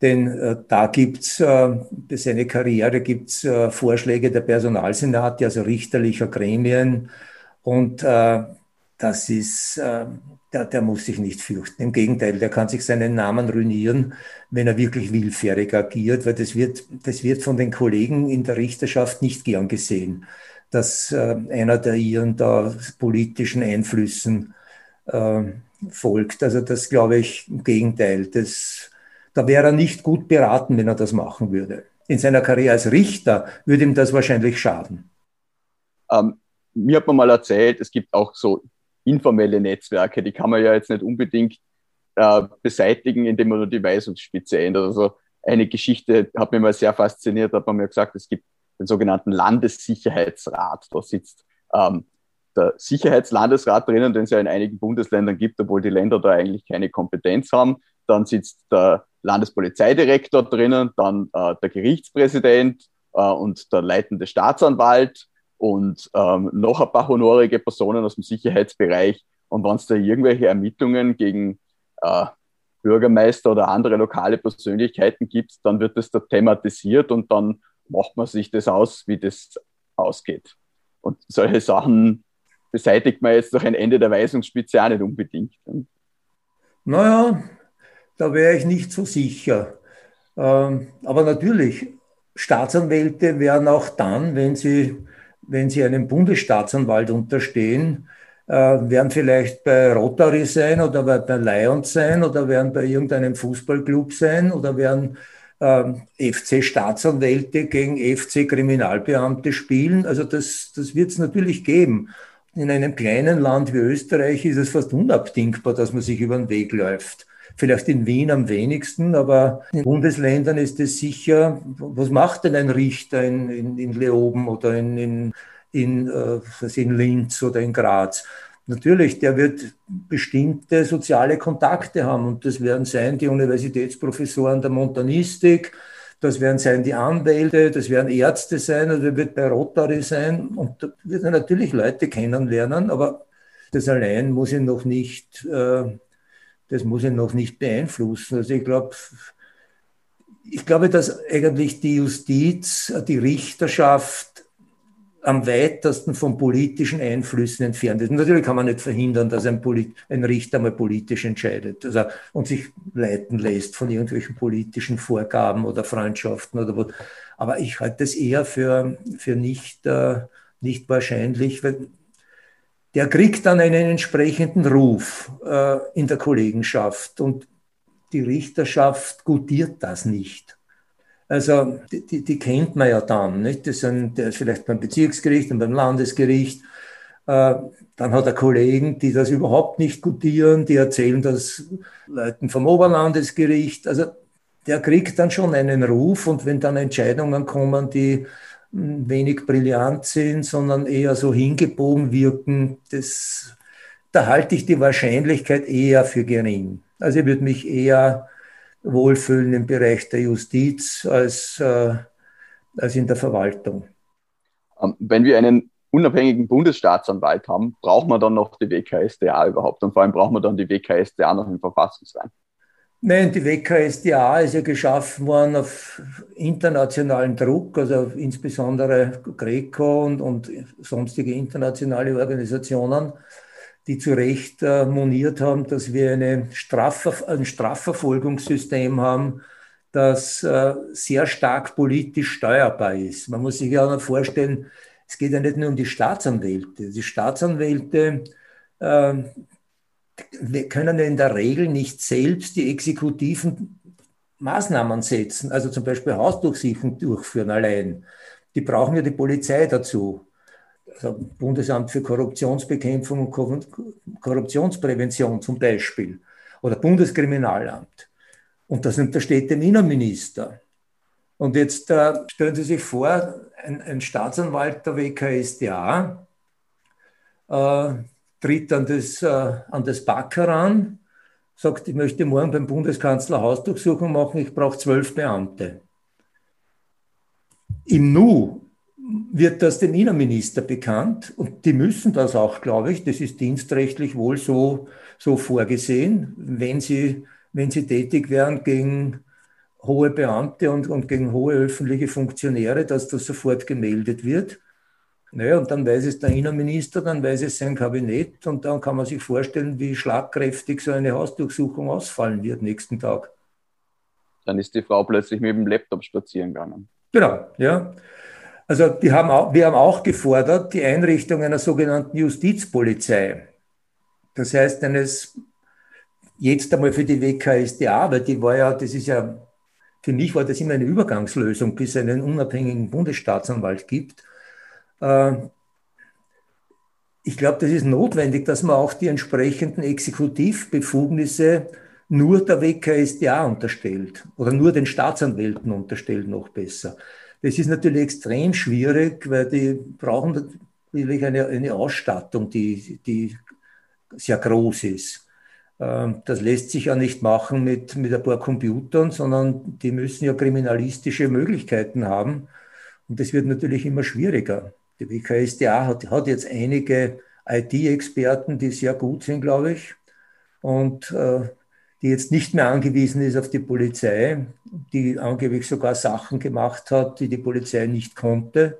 Denn äh, da gibt's äh, für seine Karriere gibt's äh, Vorschläge der Personalsenate, also richterlicher Gremien. Und äh, das ist, äh, der, der muss sich nicht fürchten. Im Gegenteil, der kann sich seinen Namen ruinieren, wenn er wirklich willfährig agiert, weil das wird, das wird von den Kollegen in der Richterschaft nicht gern gesehen dass äh, einer der ihren da politischen Einflüssen äh, folgt. Also das glaube ich im Gegenteil. Das, Da wäre er nicht gut beraten, wenn er das machen würde. In seiner Karriere als Richter würde ihm das wahrscheinlich schaden. Ähm, mir hat man mal erzählt, es gibt auch so informelle Netzwerke, die kann man ja jetzt nicht unbedingt äh, beseitigen, indem man nur die Weisungsspitze ändert. Also eine Geschichte hat mich mal sehr fasziniert, hat man mir gesagt, es gibt den sogenannten Landessicherheitsrat. Da sitzt ähm, der Sicherheitslandesrat drinnen, den es ja in einigen Bundesländern gibt, obwohl die Länder da eigentlich keine Kompetenz haben. Dann sitzt der Landespolizeidirektor drinnen, dann äh, der Gerichtspräsident äh, und der leitende Staatsanwalt und ähm, noch ein paar honorige Personen aus dem Sicherheitsbereich. Und wenn es da irgendwelche Ermittlungen gegen äh, Bürgermeister oder andere lokale Persönlichkeiten gibt, dann wird das da thematisiert und dann macht man sich das aus, wie das ausgeht. Und solche Sachen beseitigt man jetzt durch ein Ende der Weisungsspitze auch nicht unbedingt. Naja, da wäre ich nicht so sicher. Ähm, aber natürlich, Staatsanwälte wären auch dann, wenn sie, wenn sie einem Bundesstaatsanwalt unterstehen, äh, werden vielleicht bei Rotary sein oder bei Lions sein oder werden bei irgendeinem Fußballclub sein oder werden FC-Staatsanwälte gegen FC-Kriminalbeamte spielen. Also das, das wird es natürlich geben. In einem kleinen Land wie Österreich ist es fast unabdingbar, dass man sich über den Weg läuft. Vielleicht in Wien am wenigsten, aber in Bundesländern ist es sicher, was macht denn ein Richter in, in, in Leoben oder in, in, in, äh, in Linz oder in Graz? Natürlich, der wird bestimmte soziale Kontakte haben und das werden sein die Universitätsprofessoren der Montanistik, das werden sein die Anwälte, das werden Ärzte sein oder also wird bei Rotary sein und da wird er natürlich Leute kennenlernen, aber das allein muss ihn noch nicht, äh, das muss ihn noch nicht beeinflussen. Also ich glaube, ich glaube, dass eigentlich die Justiz, die Richterschaft am weitesten von politischen Einflüssen entfernt ist. Natürlich kann man nicht verhindern, dass ein, Polit ein Richter mal politisch entscheidet also, und sich leiten lässt von irgendwelchen politischen Vorgaben oder Freundschaften oder was. Aber ich halte das eher für, für nicht, äh, nicht wahrscheinlich, weil der kriegt dann einen entsprechenden Ruf äh, in der Kollegenschaft und die Richterschaft gutiert das nicht. Also die, die, kennt man ja dann. Nicht? Das sind, ist vielleicht beim Bezirksgericht und beim Landesgericht. Äh, dann hat er Kollegen, die das überhaupt nicht gutieren, die erzählen das Leuten vom Oberlandesgericht. Also der kriegt dann schon einen Ruf und wenn dann Entscheidungen kommen, die hm, wenig brillant sind, sondern eher so hingebogen wirken, das, da halte ich die Wahrscheinlichkeit eher für gering. Also ich würde mich eher wohlfühlen im Bereich der Justiz als, äh, als in der Verwaltung. Ähm, wenn wir einen unabhängigen Bundesstaatsanwalt haben, braucht man dann noch die WKSDA überhaupt? Und vor allem braucht man dann die WKSDA noch im Verfassungsrein? Nein, die WKSDA ist ja geschaffen worden auf internationalen Druck, also insbesondere Greco und, und sonstige internationale Organisationen die zu Recht äh, moniert haben, dass wir eine Strafver ein Strafverfolgungssystem haben, das äh, sehr stark politisch steuerbar ist. Man muss sich ja auch vorstellen, es geht ja nicht nur um die Staatsanwälte. Die Staatsanwälte äh, können ja in der Regel nicht selbst die exekutiven Maßnahmen setzen, also zum Beispiel Hausdurchsuchung durchführen allein. Die brauchen ja die Polizei dazu Bundesamt für Korruptionsbekämpfung und Korruptionsprävention zum Beispiel oder Bundeskriminalamt. Und das untersteht dem Innenminister. Und jetzt äh, stellen Sie sich vor, ein, ein Staatsanwalt der WKSDA äh, tritt an das, äh, an das BAK heran, sagt, ich möchte morgen beim Bundeskanzler Hausdurchsuchung machen, ich brauche zwölf Beamte. Im Nu wird das dem Innenminister bekannt und die müssen das auch, glaube ich, das ist dienstrechtlich wohl so, so vorgesehen, wenn sie, wenn sie tätig werden gegen hohe Beamte und, und gegen hohe öffentliche Funktionäre, dass das sofort gemeldet wird. Naja, und dann weiß es der Innenminister, dann weiß es sein Kabinett und dann kann man sich vorstellen, wie schlagkräftig so eine Hausdurchsuchung ausfallen wird nächsten Tag. Dann ist die Frau plötzlich mit dem Laptop spazieren gegangen. Genau, ja. Also die haben auch, wir haben auch gefordert die Einrichtung einer sogenannten Justizpolizei. Das heißt eines jetzt einmal für die WKSDA, weil die war ja, das ist ja, für mich war das immer eine Übergangslösung, bis es einen unabhängigen Bundesstaatsanwalt gibt. Äh, ich glaube, das ist notwendig, dass man auch die entsprechenden Exekutivbefugnisse nur der WKSDA unterstellt oder nur den Staatsanwälten unterstellt, noch besser. Das ist natürlich extrem schwierig, weil die brauchen natürlich eine, eine Ausstattung, die, die sehr groß ist. Ähm, das lässt sich ja nicht machen mit, mit ein paar Computern, sondern die müssen ja kriminalistische Möglichkeiten haben. Und das wird natürlich immer schwieriger. Die WKSDA hat, hat jetzt einige IT-Experten, die sehr gut sind, glaube ich, und äh, die jetzt nicht mehr angewiesen ist auf die Polizei, die angeblich sogar Sachen gemacht hat, die die Polizei nicht konnte,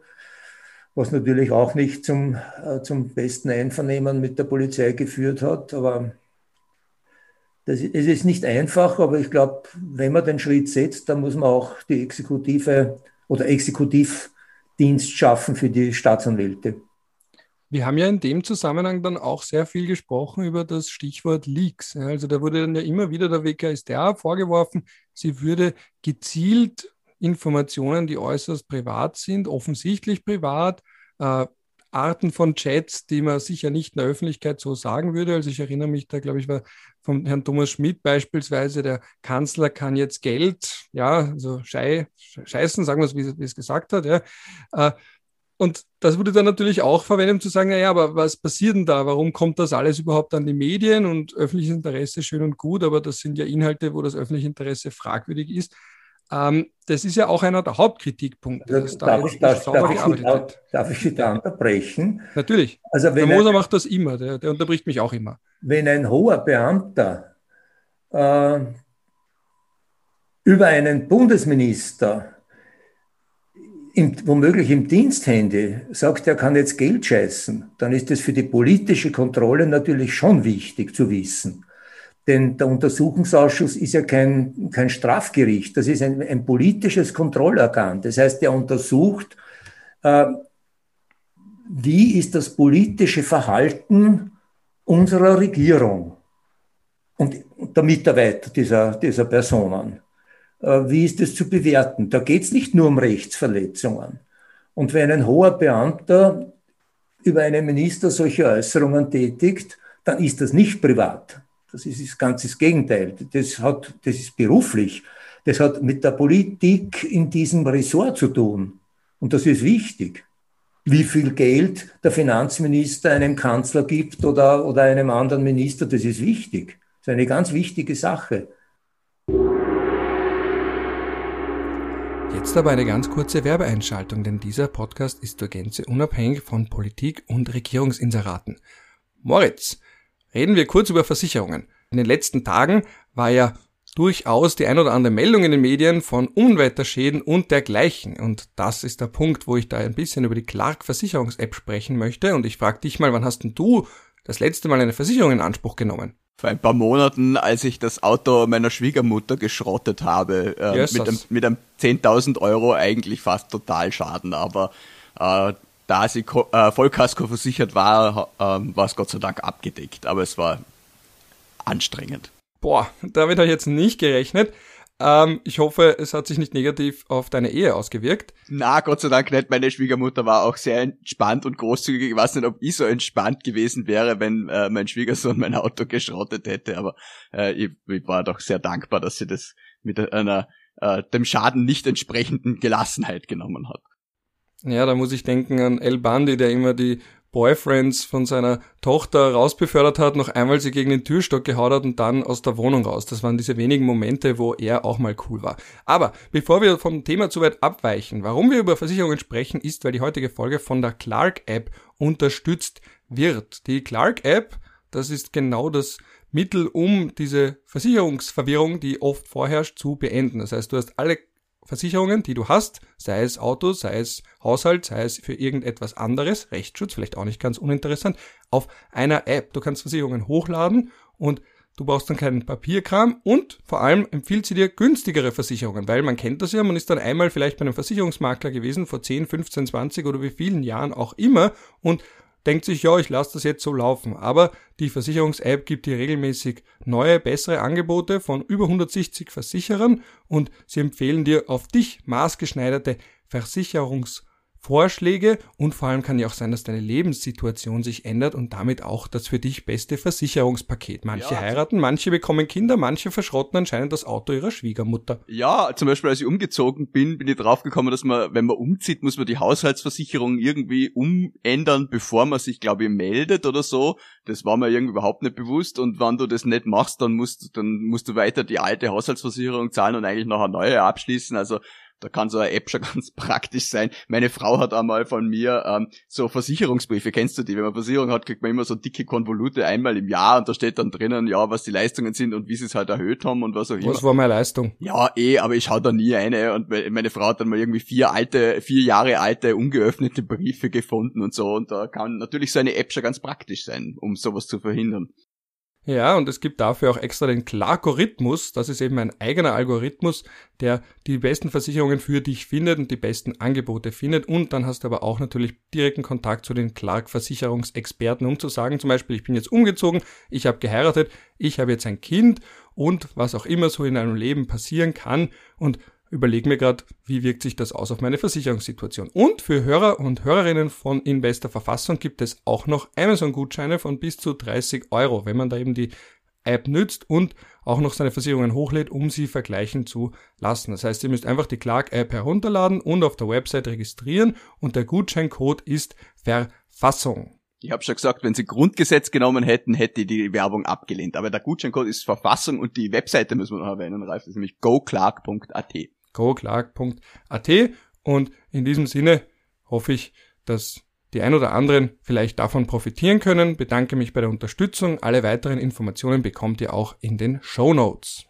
was natürlich auch nicht zum, äh, zum besten Einvernehmen mit der Polizei geführt hat. Aber das, es ist nicht einfach, aber ich glaube, wenn man den Schritt setzt, dann muss man auch die Exekutive oder Exekutivdienst schaffen für die Staatsanwälte. Wir haben ja in dem Zusammenhang dann auch sehr viel gesprochen über das Stichwort Leaks. Also da wurde dann ja immer wieder der WKSDA vorgeworfen, sie würde gezielt Informationen, die äußerst privat sind, offensichtlich privat, äh, Arten von Chats, die man sicher nicht in der Öffentlichkeit so sagen würde. Also ich erinnere mich da, glaube ich, war von Herrn Thomas Schmidt beispielsweise, der Kanzler kann jetzt Geld, ja, also schei, scheißen, sagen wir es, wie, wie es gesagt hat, ja. Äh, und das wurde dann natürlich auch verwendet, um zu sagen, naja, aber was passiert denn da? Warum kommt das alles überhaupt an die Medien? Und öffentliches Interesse schön und gut, aber das sind ja Inhalte, wo das öffentliche Interesse fragwürdig ist. Ähm, das ist ja auch einer der Hauptkritikpunkte. Also, darf, ich, darf, darf, ich Sie, darf ich Sie da unterbrechen? Natürlich. Also der Moser ein, macht das immer, der, der, unterbricht mich auch immer. Wenn ein hoher Beamter äh, über einen Bundesminister im, womöglich im Diensthandy sagt, er kann jetzt Geld scheißen, dann ist das für die politische Kontrolle natürlich schon wichtig zu wissen. Denn der Untersuchungsausschuss ist ja kein, kein Strafgericht, das ist ein, ein politisches Kontrollorgan. Das heißt, er untersucht, äh, wie ist das politische Verhalten unserer Regierung und der Mitarbeiter dieser, dieser Personen. Äh, wie ist es zu bewerten? Da geht es nicht nur um Rechtsverletzungen. Und wenn ein hoher Beamter über einen Minister solche Äußerungen tätigt, dann ist das nicht privat. Das ist das ganze Gegenteil. Das, hat, das ist beruflich. Das hat mit der Politik in diesem Ressort zu tun. Und das ist wichtig. Wie viel Geld der Finanzminister einem Kanzler gibt oder, oder einem anderen Minister, das ist wichtig. Das ist eine ganz wichtige Sache. Jetzt aber eine ganz kurze Werbeeinschaltung, denn dieser Podcast ist zur Gänze unabhängig von Politik und Regierungsinseraten. Moritz, reden wir kurz über Versicherungen. In den letzten Tagen war ja durchaus die ein oder andere Meldung in den Medien von Unwetterschäden und dergleichen. Und das ist der Punkt, wo ich da ein bisschen über die Clark Versicherungs-App sprechen möchte. Und ich frage dich mal, wann hast denn du das letzte Mal eine Versicherung in Anspruch genommen? Vor ein paar Monaten, als ich das Auto meiner Schwiegermutter geschrottet habe, äh, yes, mit, einem, mit einem 10.000 Euro eigentlich fast total Schaden, aber äh, da sie äh, Vollkasko versichert war, äh, war es Gott sei Dank abgedeckt, aber es war anstrengend. Boah, damit habe ich jetzt nicht gerechnet. Ähm, ich hoffe, es hat sich nicht negativ auf deine Ehe ausgewirkt. Na, Gott sei Dank nicht. Meine Schwiegermutter war auch sehr entspannt und großzügig. Ich weiß nicht, ob ich so entspannt gewesen wäre, wenn äh, mein Schwiegersohn mein Auto geschrottet hätte, aber äh, ich, ich, war doch sehr dankbar, dass sie das mit einer äh, dem Schaden nicht entsprechenden Gelassenheit genommen hat. Ja, da muss ich denken an El Bandi, der immer die Boyfriends von seiner Tochter rausbefördert hat, noch einmal sie gegen den Türstock gehaut hat und dann aus der Wohnung raus. Das waren diese wenigen Momente, wo er auch mal cool war. Aber bevor wir vom Thema zu weit abweichen, warum wir über Versicherungen sprechen, ist, weil die heutige Folge von der Clark App unterstützt wird. Die Clark App, das ist genau das Mittel, um diese Versicherungsverwirrung, die oft vorherrscht, zu beenden. Das heißt, du hast alle Versicherungen, die du hast, sei es Auto, sei es Haushalt, sei es für irgendetwas anderes, Rechtsschutz, vielleicht auch nicht ganz uninteressant, auf einer App. Du kannst Versicherungen hochladen und du brauchst dann keinen Papierkram und vor allem empfiehlt sie dir günstigere Versicherungen, weil man kennt das ja, man ist dann einmal vielleicht bei einem Versicherungsmakler gewesen, vor 10, 15, 20 oder wie vielen Jahren auch immer und denkt sich, ja, ich lasse das jetzt so laufen. Aber die Versicherungs-App gibt dir regelmäßig neue, bessere Angebote von über 160 Versicherern und sie empfehlen dir auf dich maßgeschneiderte Versicherungs- Vorschläge und vor allem kann ja auch sein, dass deine Lebenssituation sich ändert und damit auch das für dich beste Versicherungspaket. Manche ja, heiraten, manche bekommen Kinder, manche verschrotten anscheinend das Auto ihrer Schwiegermutter. Ja, zum Beispiel als ich umgezogen bin, bin ich draufgekommen, dass man, wenn man umzieht, muss man die Haushaltsversicherung irgendwie umändern, bevor man sich, glaube ich, meldet oder so. Das war mir irgendwie überhaupt nicht bewusst und wenn du das nicht machst, dann musst, dann musst du weiter die alte Haushaltsversicherung zahlen und eigentlich noch eine neue abschließen. Also da kann so eine App schon ganz praktisch sein. Meine Frau hat einmal von mir ähm, so Versicherungsbriefe, kennst du die? Wenn man Versicherung hat, kriegt man immer so dicke Konvolute einmal im Jahr und da steht dann drinnen, ja, was die Leistungen sind und wie sie es halt erhöht haben und was auch immer. Was war meine Leistung? Ja, eh, aber ich schau da nie eine und meine Frau hat dann mal irgendwie vier alte, vier Jahre alte, ungeöffnete Briefe gefunden und so und da kann natürlich so eine App schon ganz praktisch sein, um sowas zu verhindern. Ja, und es gibt dafür auch extra den Clarkorithmus. Das ist eben ein eigener Algorithmus, der die besten Versicherungen für dich findet und die besten Angebote findet. Und dann hast du aber auch natürlich direkten Kontakt zu den Clark-Versicherungsexperten, um zu sagen, zum Beispiel, ich bin jetzt umgezogen, ich habe geheiratet, ich habe jetzt ein Kind und was auch immer so in einem Leben passieren kann. Und überlege mir gerade, wie wirkt sich das aus auf meine Versicherungssituation. Und für Hörer und Hörerinnen von In bester Verfassung gibt es auch noch Amazon-Gutscheine von bis zu 30 Euro, wenn man da eben die App nützt und auch noch seine Versicherungen hochlädt, um sie vergleichen zu lassen. Das heißt, ihr müsst einfach die Clark-App herunterladen und auf der Website registrieren und der Gutscheincode ist Verfassung. Ich habe schon gesagt, wenn sie Grundgesetz genommen hätten, hätte ich die Werbung abgelehnt. Aber der Gutscheincode ist Verfassung und die Webseite müssen wir noch erwähnen, Ralf, das ist nämlich goclark.at goclark.at und in diesem Sinne hoffe ich, dass die ein oder anderen vielleicht davon profitieren können. Bedanke mich bei der Unterstützung. Alle weiteren Informationen bekommt ihr auch in den Show Notes.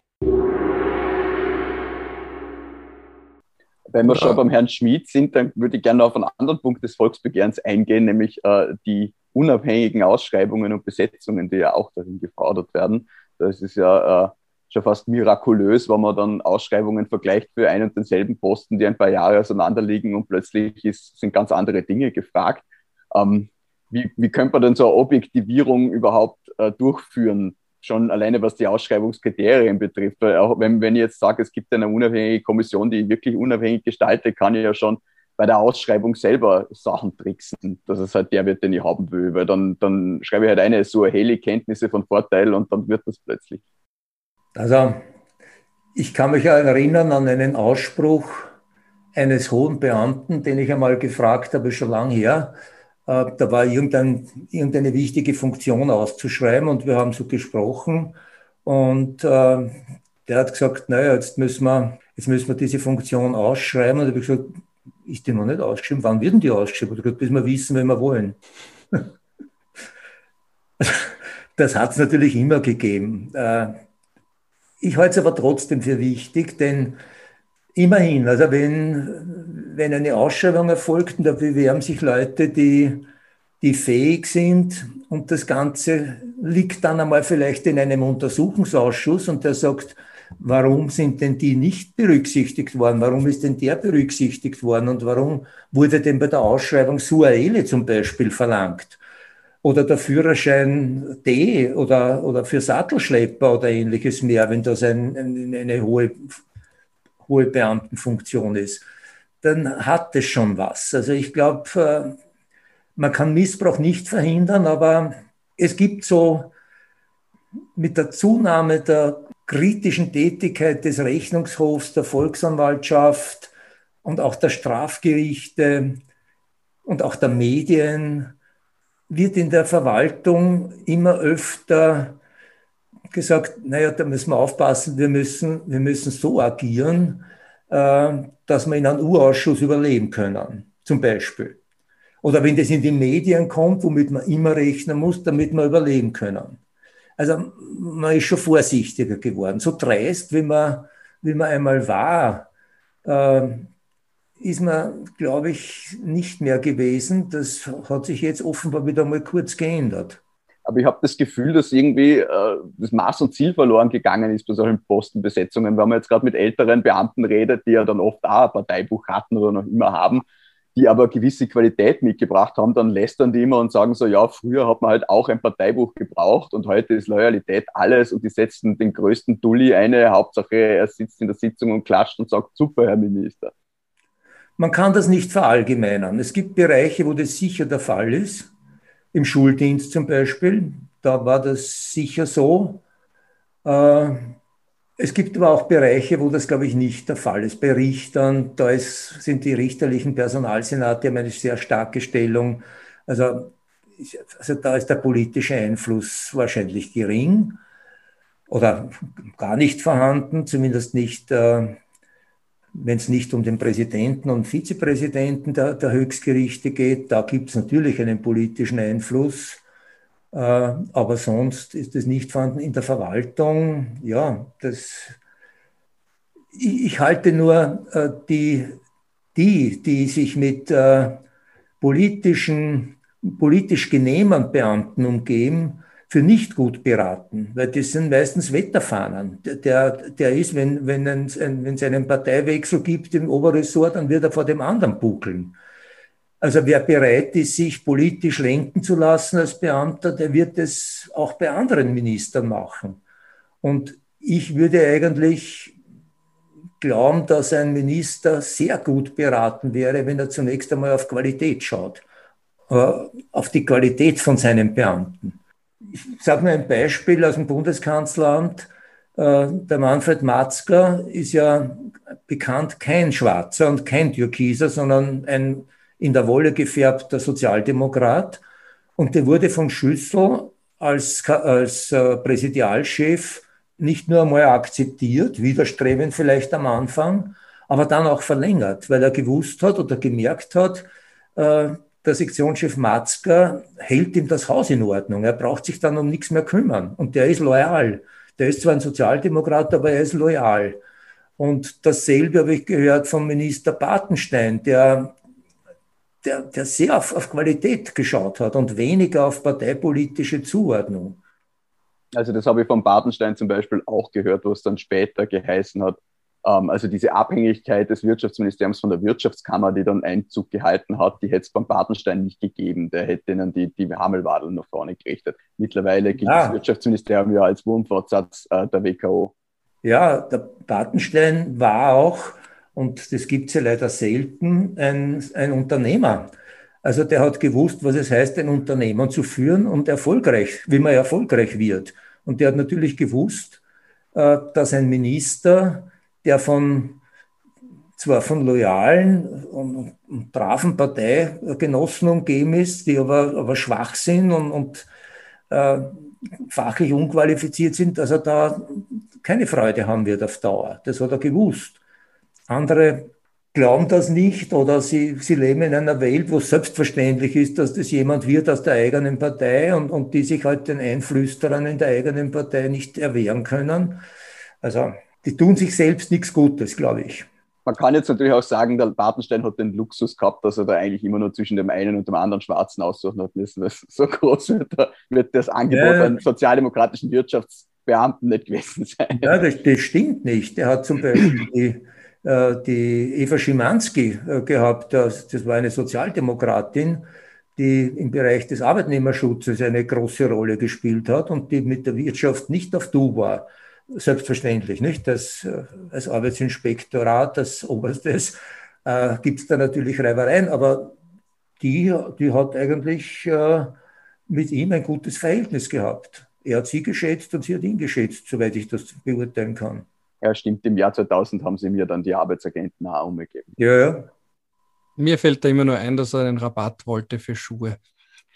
Wenn wir schon beim Herrn Schmid sind, dann würde ich gerne auf einen anderen Punkt des Volksbegehrens eingehen, nämlich äh, die unabhängigen Ausschreibungen und Besetzungen, die ja auch darin gefordert werden. Das ist ja äh, schon fast mirakulös, wenn man dann Ausschreibungen vergleicht für einen und denselben Posten, die ein paar Jahre auseinander liegen und plötzlich ist, sind ganz andere Dinge gefragt. Ähm, wie, wie könnte man denn so eine Objektivierung überhaupt äh, durchführen? Schon alleine was die Ausschreibungskriterien betrifft. Weil auch wenn, wenn ich jetzt sage, es gibt eine unabhängige Kommission, die wirklich unabhängig gestaltet, kann ich ja schon bei der Ausschreibung selber Sachen tricksen, dass es halt der wird, den ich haben will. Weil dann, dann schreibe ich halt eine so helle Kenntnisse von Vorteil und dann wird das plötzlich. Also ich kann mich erinnern an einen Ausspruch eines hohen Beamten, den ich einmal gefragt habe, schon lange her. Äh, da war irgendein, irgendeine wichtige Funktion auszuschreiben und wir haben so gesprochen und äh, der hat gesagt, naja, jetzt müssen wir, jetzt müssen wir diese Funktion ausschreiben. Und ich habe gesagt, ist die noch nicht ausgeschrieben? Wann wird denn die ausgeschrieben? Ich bis wir wissen, wenn wir wollen. das hat es natürlich immer gegeben. Äh, ich halte es aber trotzdem für wichtig, denn immerhin, also wenn, wenn eine Ausschreibung erfolgt und da bewerben sich Leute, die, die fähig sind und das Ganze liegt dann einmal vielleicht in einem Untersuchungsausschuss und der sagt, warum sind denn die nicht berücksichtigt worden? Warum ist denn der berücksichtigt worden? Und warum wurde denn bei der Ausschreibung Suaele zum Beispiel verlangt? Oder der Führerschein D oder, oder für Sattelschlepper oder ähnliches mehr, wenn das ein, eine hohe, hohe Beamtenfunktion ist, dann hat es schon was. Also ich glaube, äh, man kann Missbrauch nicht verhindern, aber es gibt so mit der Zunahme der kritischen Tätigkeit des Rechnungshofs, der Volksanwaltschaft und auch der Strafgerichte und auch der Medien wird in der Verwaltung immer öfter gesagt, naja, da müssen wir aufpassen, wir müssen, wir müssen so agieren, äh, dass wir in einem U-Ausschuss überleben können, zum Beispiel. Oder wenn das in die Medien kommt, womit man immer rechnen muss, damit wir überleben können. Also man ist schon vorsichtiger geworden. So dreist, wie man, wie man einmal war, äh, ist man, glaube ich, nicht mehr gewesen. Das hat sich jetzt offenbar wieder mal kurz geändert. Aber ich habe das Gefühl, dass irgendwie äh, das Maß und Ziel verloren gegangen ist bei solchen Postenbesetzungen. Wenn man jetzt gerade mit älteren Beamten redet, die ja dann oft auch ein Parteibuch hatten oder noch immer haben, die aber gewisse Qualität mitgebracht haben, dann lästern die immer und sagen so, ja, früher hat man halt auch ein Parteibuch gebraucht und heute ist Loyalität alles und die setzen den größten Dulli eine, Hauptsache er sitzt in der Sitzung und klatscht und sagt, super, Herr Minister. Man kann das nicht verallgemeinern. Es gibt Bereiche, wo das sicher der Fall ist. Im Schuldienst zum Beispiel, da war das sicher so. Äh, es gibt aber auch Bereiche, wo das, glaube ich, nicht der Fall ist. Bei Richtern, da ist, sind die richterlichen Personalsenate eine sehr starke Stellung. Also, also da ist der politische Einfluss wahrscheinlich gering oder gar nicht vorhanden, zumindest nicht, äh, wenn es nicht um den Präsidenten und Vizepräsidenten der, der Höchstgerichte geht. Da gibt es natürlich einen politischen Einfluss. Äh, aber sonst ist es nicht vorhanden in der Verwaltung. Ja, das, ich, ich halte nur äh, die, die, die sich mit äh, politischen, politisch genehmen Beamten umgeben, für nicht gut beraten, weil das sind meistens Wetterfahnen. Der, der ist, wenn, wenn, wenn es einen Parteiwechsel gibt im Oberressort, dann wird er vor dem anderen buckeln. Also wer bereit ist, sich politisch lenken zu lassen als Beamter, der wird es auch bei anderen Ministern machen. Und ich würde eigentlich glauben, dass ein Minister sehr gut beraten wäre, wenn er zunächst einmal auf Qualität schaut, äh, auf die Qualität von seinen Beamten. Ich sage nur ein Beispiel aus dem Bundeskanzleramt. Äh, der Manfred Matzker ist ja bekannt kein Schwarzer und kein Türkiser, sondern ein in der Wolle gefärbter Sozialdemokrat. Und der wurde von Schüssel als, als äh, Präsidialchef nicht nur einmal akzeptiert, widerstrebend vielleicht am Anfang, aber dann auch verlängert, weil er gewusst hat oder gemerkt hat, äh, der Sektionschef Matzker hält ihm das Haus in Ordnung. Er braucht sich dann um nichts mehr kümmern. Und der ist loyal. Der ist zwar ein Sozialdemokrat, aber er ist loyal. Und dasselbe habe ich gehört vom Minister Bartenstein, der der, der sehr auf, auf Qualität geschaut hat und weniger auf parteipolitische Zuordnung. Also das habe ich von Bartenstein zum Beispiel auch gehört, was dann später geheißen hat. Ähm, also diese Abhängigkeit des Wirtschaftsministeriums von der Wirtschaftskammer, die dann Einzug gehalten hat, die hätte es beim Bartenstein nicht gegeben. Der hätte ihnen die, die Hammelwadel nach vorne gerichtet. Mittlerweile gilt ja. das Wirtschaftsministerium ja als Wurmfortsatz äh, der WKO. Ja, der Bartenstein war auch und das gibt es ja leider selten, ein, ein Unternehmer. Also der hat gewusst, was es heißt, ein Unternehmen zu führen und erfolgreich, wie man erfolgreich wird. Und der hat natürlich gewusst, äh, dass ein Minister, der von zwar von loyalen und, braven Parteigenossen umgeben ist, die aber, aber schwach sind und, und äh, fachlich unqualifiziert sind, dass er da keine Freude haben wird auf Dauer. Das hat er gewusst. Andere glauben das nicht oder sie, sie leben in einer Welt, wo es selbstverständlich ist, dass das jemand wird aus der eigenen Partei und, und die sich halt den Einflüsterern in der eigenen Partei nicht erwehren können. Also die tun sich selbst nichts Gutes, glaube ich. Man kann jetzt natürlich auch sagen, der Bartenstein hat den Luxus gehabt, dass er da eigentlich immer nur zwischen dem einen und dem anderen Schwarzen aussuchen hat müssen. Das so groß wird, wird das Angebot ja. an sozialdemokratischen Wirtschaftsbeamten nicht gewesen sein. Ja, das, das stimmt nicht. Er hat zum Beispiel die äh, die Eva Schimanski äh, gehabt. Das, das war eine Sozialdemokratin, die im Bereich des Arbeitnehmerschutzes eine große Rolle gespielt hat und die mit der Wirtschaft nicht auf Du war. Selbstverständlich, nicht? Das, äh, als Arbeitsinspektorat, als Oberstes, äh, gibt es da natürlich Reibereien, aber die, die hat eigentlich äh, mit ihm ein gutes Verhältnis gehabt. Er hat sie geschätzt und sie hat ihn geschätzt, soweit ich das beurteilen kann. Ja, stimmt, im Jahr 2000 haben sie mir dann die Arbeitsagenten auch umgegeben. Ja, ja. Mir fällt da immer nur ein, dass er einen Rabatt wollte für Schuhe.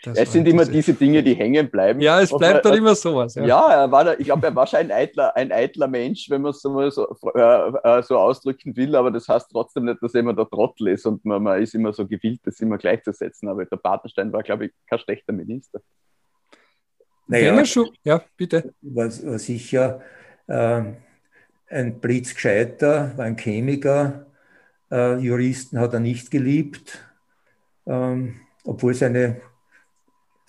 Das es sind immer diese Dinge, die hängen bleiben. Ja, es bleibt dann immer sowas. Ja, ja er war, ich glaube, er war schon ein eitler, ein eitler Mensch, wenn man es so, so, äh, äh, so ausdrücken will, aber das heißt trotzdem nicht, dass er immer der Trottel ist und man, man ist immer so gewillt, das immer gleichzusetzen. Aber der Patenstein war, glaube ich, kein schlechter Minister. Naja, schon, ja, bitte. Was, was ich ja äh, ein blitzgescheiter, war ein Chemiker. Äh, Juristen hat er nicht geliebt, ähm, obwohl seine,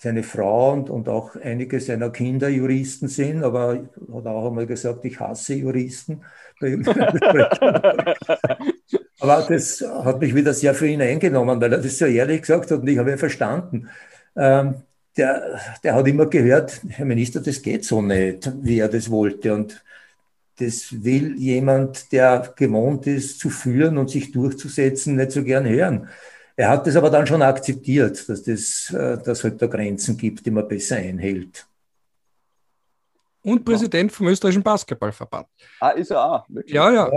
seine Frau und, und auch einige seiner Kinder Juristen sind, aber hat auch einmal gesagt, ich hasse Juristen. Aber das hat mich wieder sehr für ihn eingenommen, weil er das so ehrlich gesagt hat und ich habe ihn verstanden. Ähm, der, der hat immer gehört, Herr Minister, das geht so nicht, wie er das wollte. Und das will jemand, der gewohnt ist zu führen und sich durchzusetzen, nicht so gern hören. Er hat das aber dann schon akzeptiert, dass es äh, dass halt da Grenzen gibt, die man besser einhält. Und Präsident vom österreichischen Basketballverband. Ah, ist er auch. Wirklich? Ja, ja.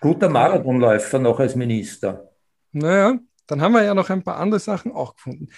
Guter Marathonläufer noch als Minister. Naja, dann haben wir ja noch ein paar andere Sachen auch gefunden.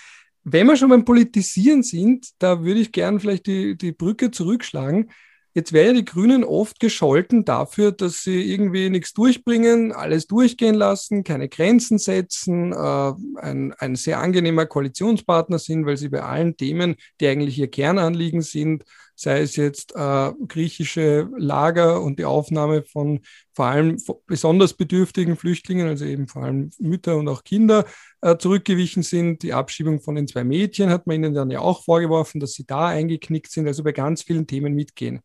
Wenn wir schon beim Politisieren sind, da würde ich gern vielleicht die, die Brücke zurückschlagen. Jetzt werden die Grünen oft gescholten dafür, dass sie irgendwie nichts durchbringen, alles durchgehen lassen, keine Grenzen setzen, äh, ein, ein sehr angenehmer Koalitionspartner sind, weil sie bei allen Themen, die eigentlich ihr Kernanliegen sind, sei es jetzt äh, griechische Lager und die Aufnahme von vor allem besonders bedürftigen Flüchtlingen, also eben vor allem Mütter und auch Kinder, äh, zurückgewichen sind. Die Abschiebung von den zwei Mädchen hat man ihnen dann ja auch vorgeworfen, dass sie da eingeknickt sind, also bei ganz vielen Themen mitgehen.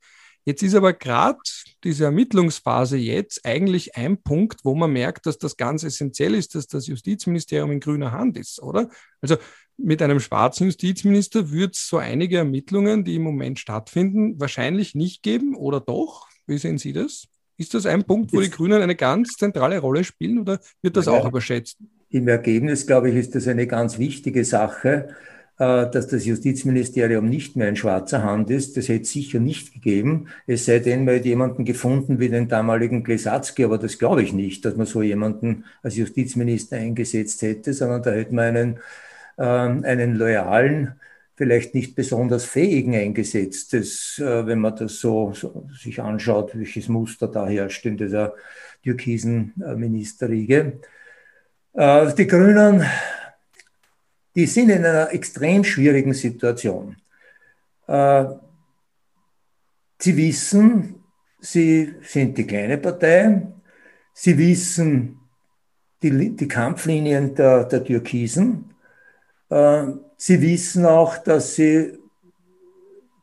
Jetzt ist aber gerade diese Ermittlungsphase jetzt eigentlich ein Punkt, wo man merkt, dass das ganz essentiell ist, dass das Justizministerium in grüner Hand ist, oder? Also mit einem schwarzen Justizminister wird es so einige Ermittlungen, die im Moment stattfinden, wahrscheinlich nicht geben oder doch? Wie sehen Sie das? Ist das ein Punkt, wo die Grünen eine ganz zentrale Rolle spielen oder wird das ja, auch überschätzt? Im Ergebnis, glaube ich, ist das eine ganz wichtige Sache, dass das Justizministerium nicht mehr in schwarzer Hand ist. Das hätte es sicher nicht gegeben. Es sei denn, man hätte jemanden gefunden wie den damaligen Glesatzky, aber das glaube ich nicht, dass man so jemanden als Justizminister eingesetzt hätte, sondern da hätte man einen ähm, einen loyalen, vielleicht nicht besonders fähigen eingesetzt. Das, äh, wenn man das so, so, sich anschaut, welches Muster da herrscht in dieser türkisen äh, Ministerriege. Äh, die Grünen, die sind in einer extrem schwierigen Situation. Sie wissen, sie sind die kleine Partei. Sie wissen die, die Kampflinien der, der Türkisen. Äh, sie wissen auch, dass sie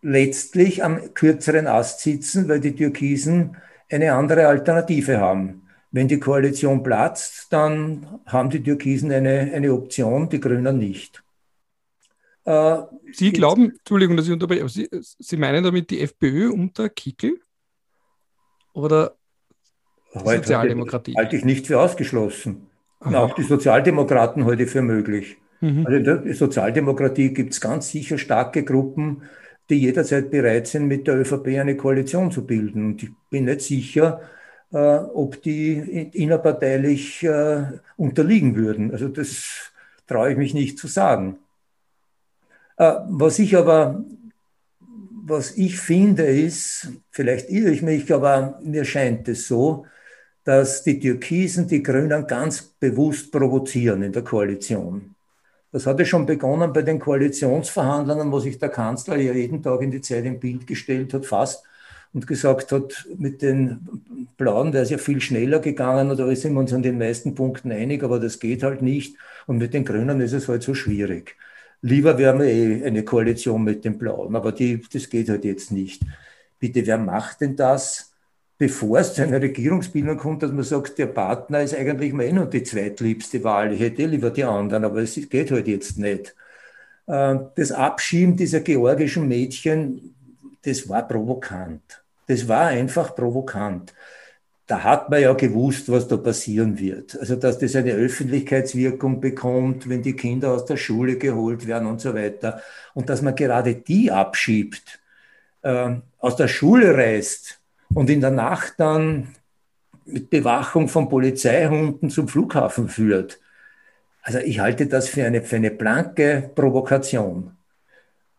letztlich am kürzeren Ast sitzen, weil die Türkisen eine andere Alternative haben. Wenn die Koalition platzt, dann haben die Türkisen eine, eine Option, die Grünen nicht. Äh, Sie glauben, Entschuldigung, dass ich unterbreche, Sie, Sie meinen damit die FPÖ unter Kickel? Oder Sozialdemokratie? Halte ich nicht für ausgeschlossen. Auch die Sozialdemokraten heute für möglich. Mhm. Also in der Sozialdemokratie gibt es ganz sicher starke Gruppen, die jederzeit bereit sind, mit der ÖVP eine Koalition zu bilden. Und ich bin nicht sicher, ob die innerparteilich äh, unterliegen würden. Also das traue ich mich nicht zu sagen. Äh, was ich aber, was ich finde, ist, vielleicht irre ich mich, aber mir scheint es so, dass die Türkisen die Grünen ganz bewusst provozieren in der Koalition. Das hatte schon begonnen bei den Koalitionsverhandlungen, wo sich der Kanzler ja jeden Tag in die Zeit im Bild gestellt hat, fast, und gesagt hat, mit den Blauen wäre es ja viel schneller gegangen, oder sind wir uns an den meisten Punkten einig, aber das geht halt nicht. Und mit den Grünen ist es halt so schwierig. Lieber wären wir eh eine Koalition mit den Blauen, aber die, das geht halt jetzt nicht. Bitte, wer macht denn das? bevor es zu einer Regierungsbildung kommt, dass man sagt, der Partner ist eigentlich mein und die zweitliebste Wahl. Ich hätte lieber die anderen, aber es geht halt jetzt nicht. Ähm, das Abschieben dieser georgischen Mädchen, das war provokant. Das war einfach provokant. Da hat man ja gewusst, was da passieren wird. Also, dass das eine Öffentlichkeitswirkung bekommt, wenn die Kinder aus der Schule geholt werden und so weiter. Und dass man gerade die abschiebt, äh, aus der Schule reißt, und in der Nacht dann mit Bewachung von Polizeihunden zum Flughafen führt. Also ich halte das für eine, für eine blanke Provokation.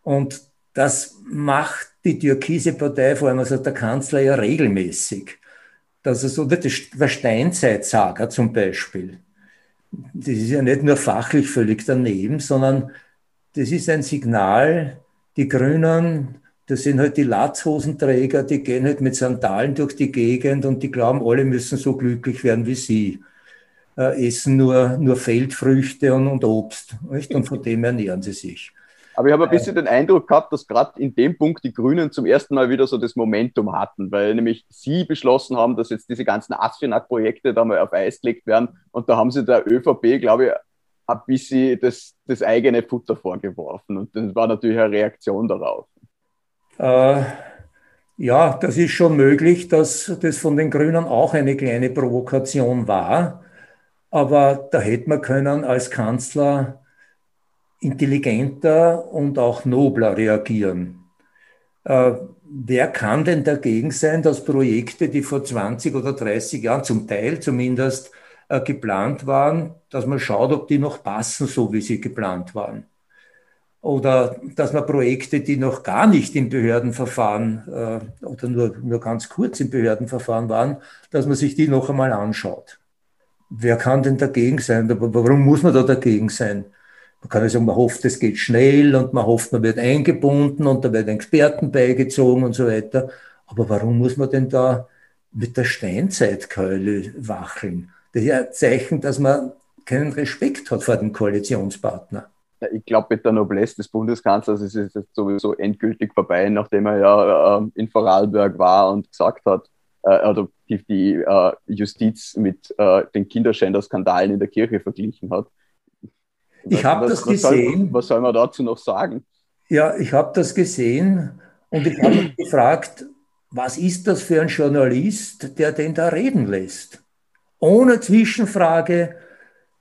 Und das macht die türkise Partei, vor allem also der Kanzler, ja regelmäßig. Das ist so der Steinzeitsager zum Beispiel. Das ist ja nicht nur fachlich völlig daneben, sondern das ist ein Signal, die Grünen das sind halt die Latzhosenträger, die gehen halt mit Sandalen durch die Gegend und die glauben, alle müssen so glücklich werden wie sie. Äh, essen nur, nur Feldfrüchte und, und Obst. Nicht? Und von dem ernähren sie sich. Aber ich habe ein bisschen den Eindruck gehabt, dass gerade in dem Punkt die Grünen zum ersten Mal wieder so das Momentum hatten, weil nämlich sie beschlossen haben, dass jetzt diese ganzen Asfinag-Projekte da mal auf Eis gelegt werden. Und da haben sie der ÖVP, glaube ich, ein bisschen das, das eigene Futter vorgeworfen. Und das war natürlich eine Reaktion darauf. Äh, ja, das ist schon möglich, dass das von den Grünen auch eine kleine Provokation war. Aber da hätte man können als Kanzler intelligenter und auch nobler reagieren. Äh, wer kann denn dagegen sein, dass Projekte, die vor 20 oder 30 Jahren zum Teil zumindest äh, geplant waren, dass man schaut, ob die noch passen, so wie sie geplant waren? Oder dass man Projekte, die noch gar nicht im Behördenverfahren äh, oder nur, nur ganz kurz im Behördenverfahren waren, dass man sich die noch einmal anschaut. Wer kann denn dagegen sein? Warum muss man da dagegen sein? Man kann ja sagen, man hofft, es geht schnell und man hofft, man wird eingebunden und da werden Experten beigezogen und so weiter. Aber warum muss man denn da mit der Steinzeitkeule wacheln? Das ist ja ein Zeichen, dass man keinen Respekt hat vor dem Koalitionspartner ich glaube, mit der Noblesse des Bundeskanzlers ist es sowieso endgültig vorbei, nachdem er ja äh, in Vorarlberg war und gesagt hat, äh, oder die, die äh, Justiz mit den Kinderschänder-Skandalen in der Kirche verglichen hat. Ich habe das gesehen. Soll, was soll man dazu noch sagen? Ja, ich habe das gesehen und ich habe mich gefragt, was ist das für ein Journalist, der den da reden lässt? Ohne Zwischenfrage,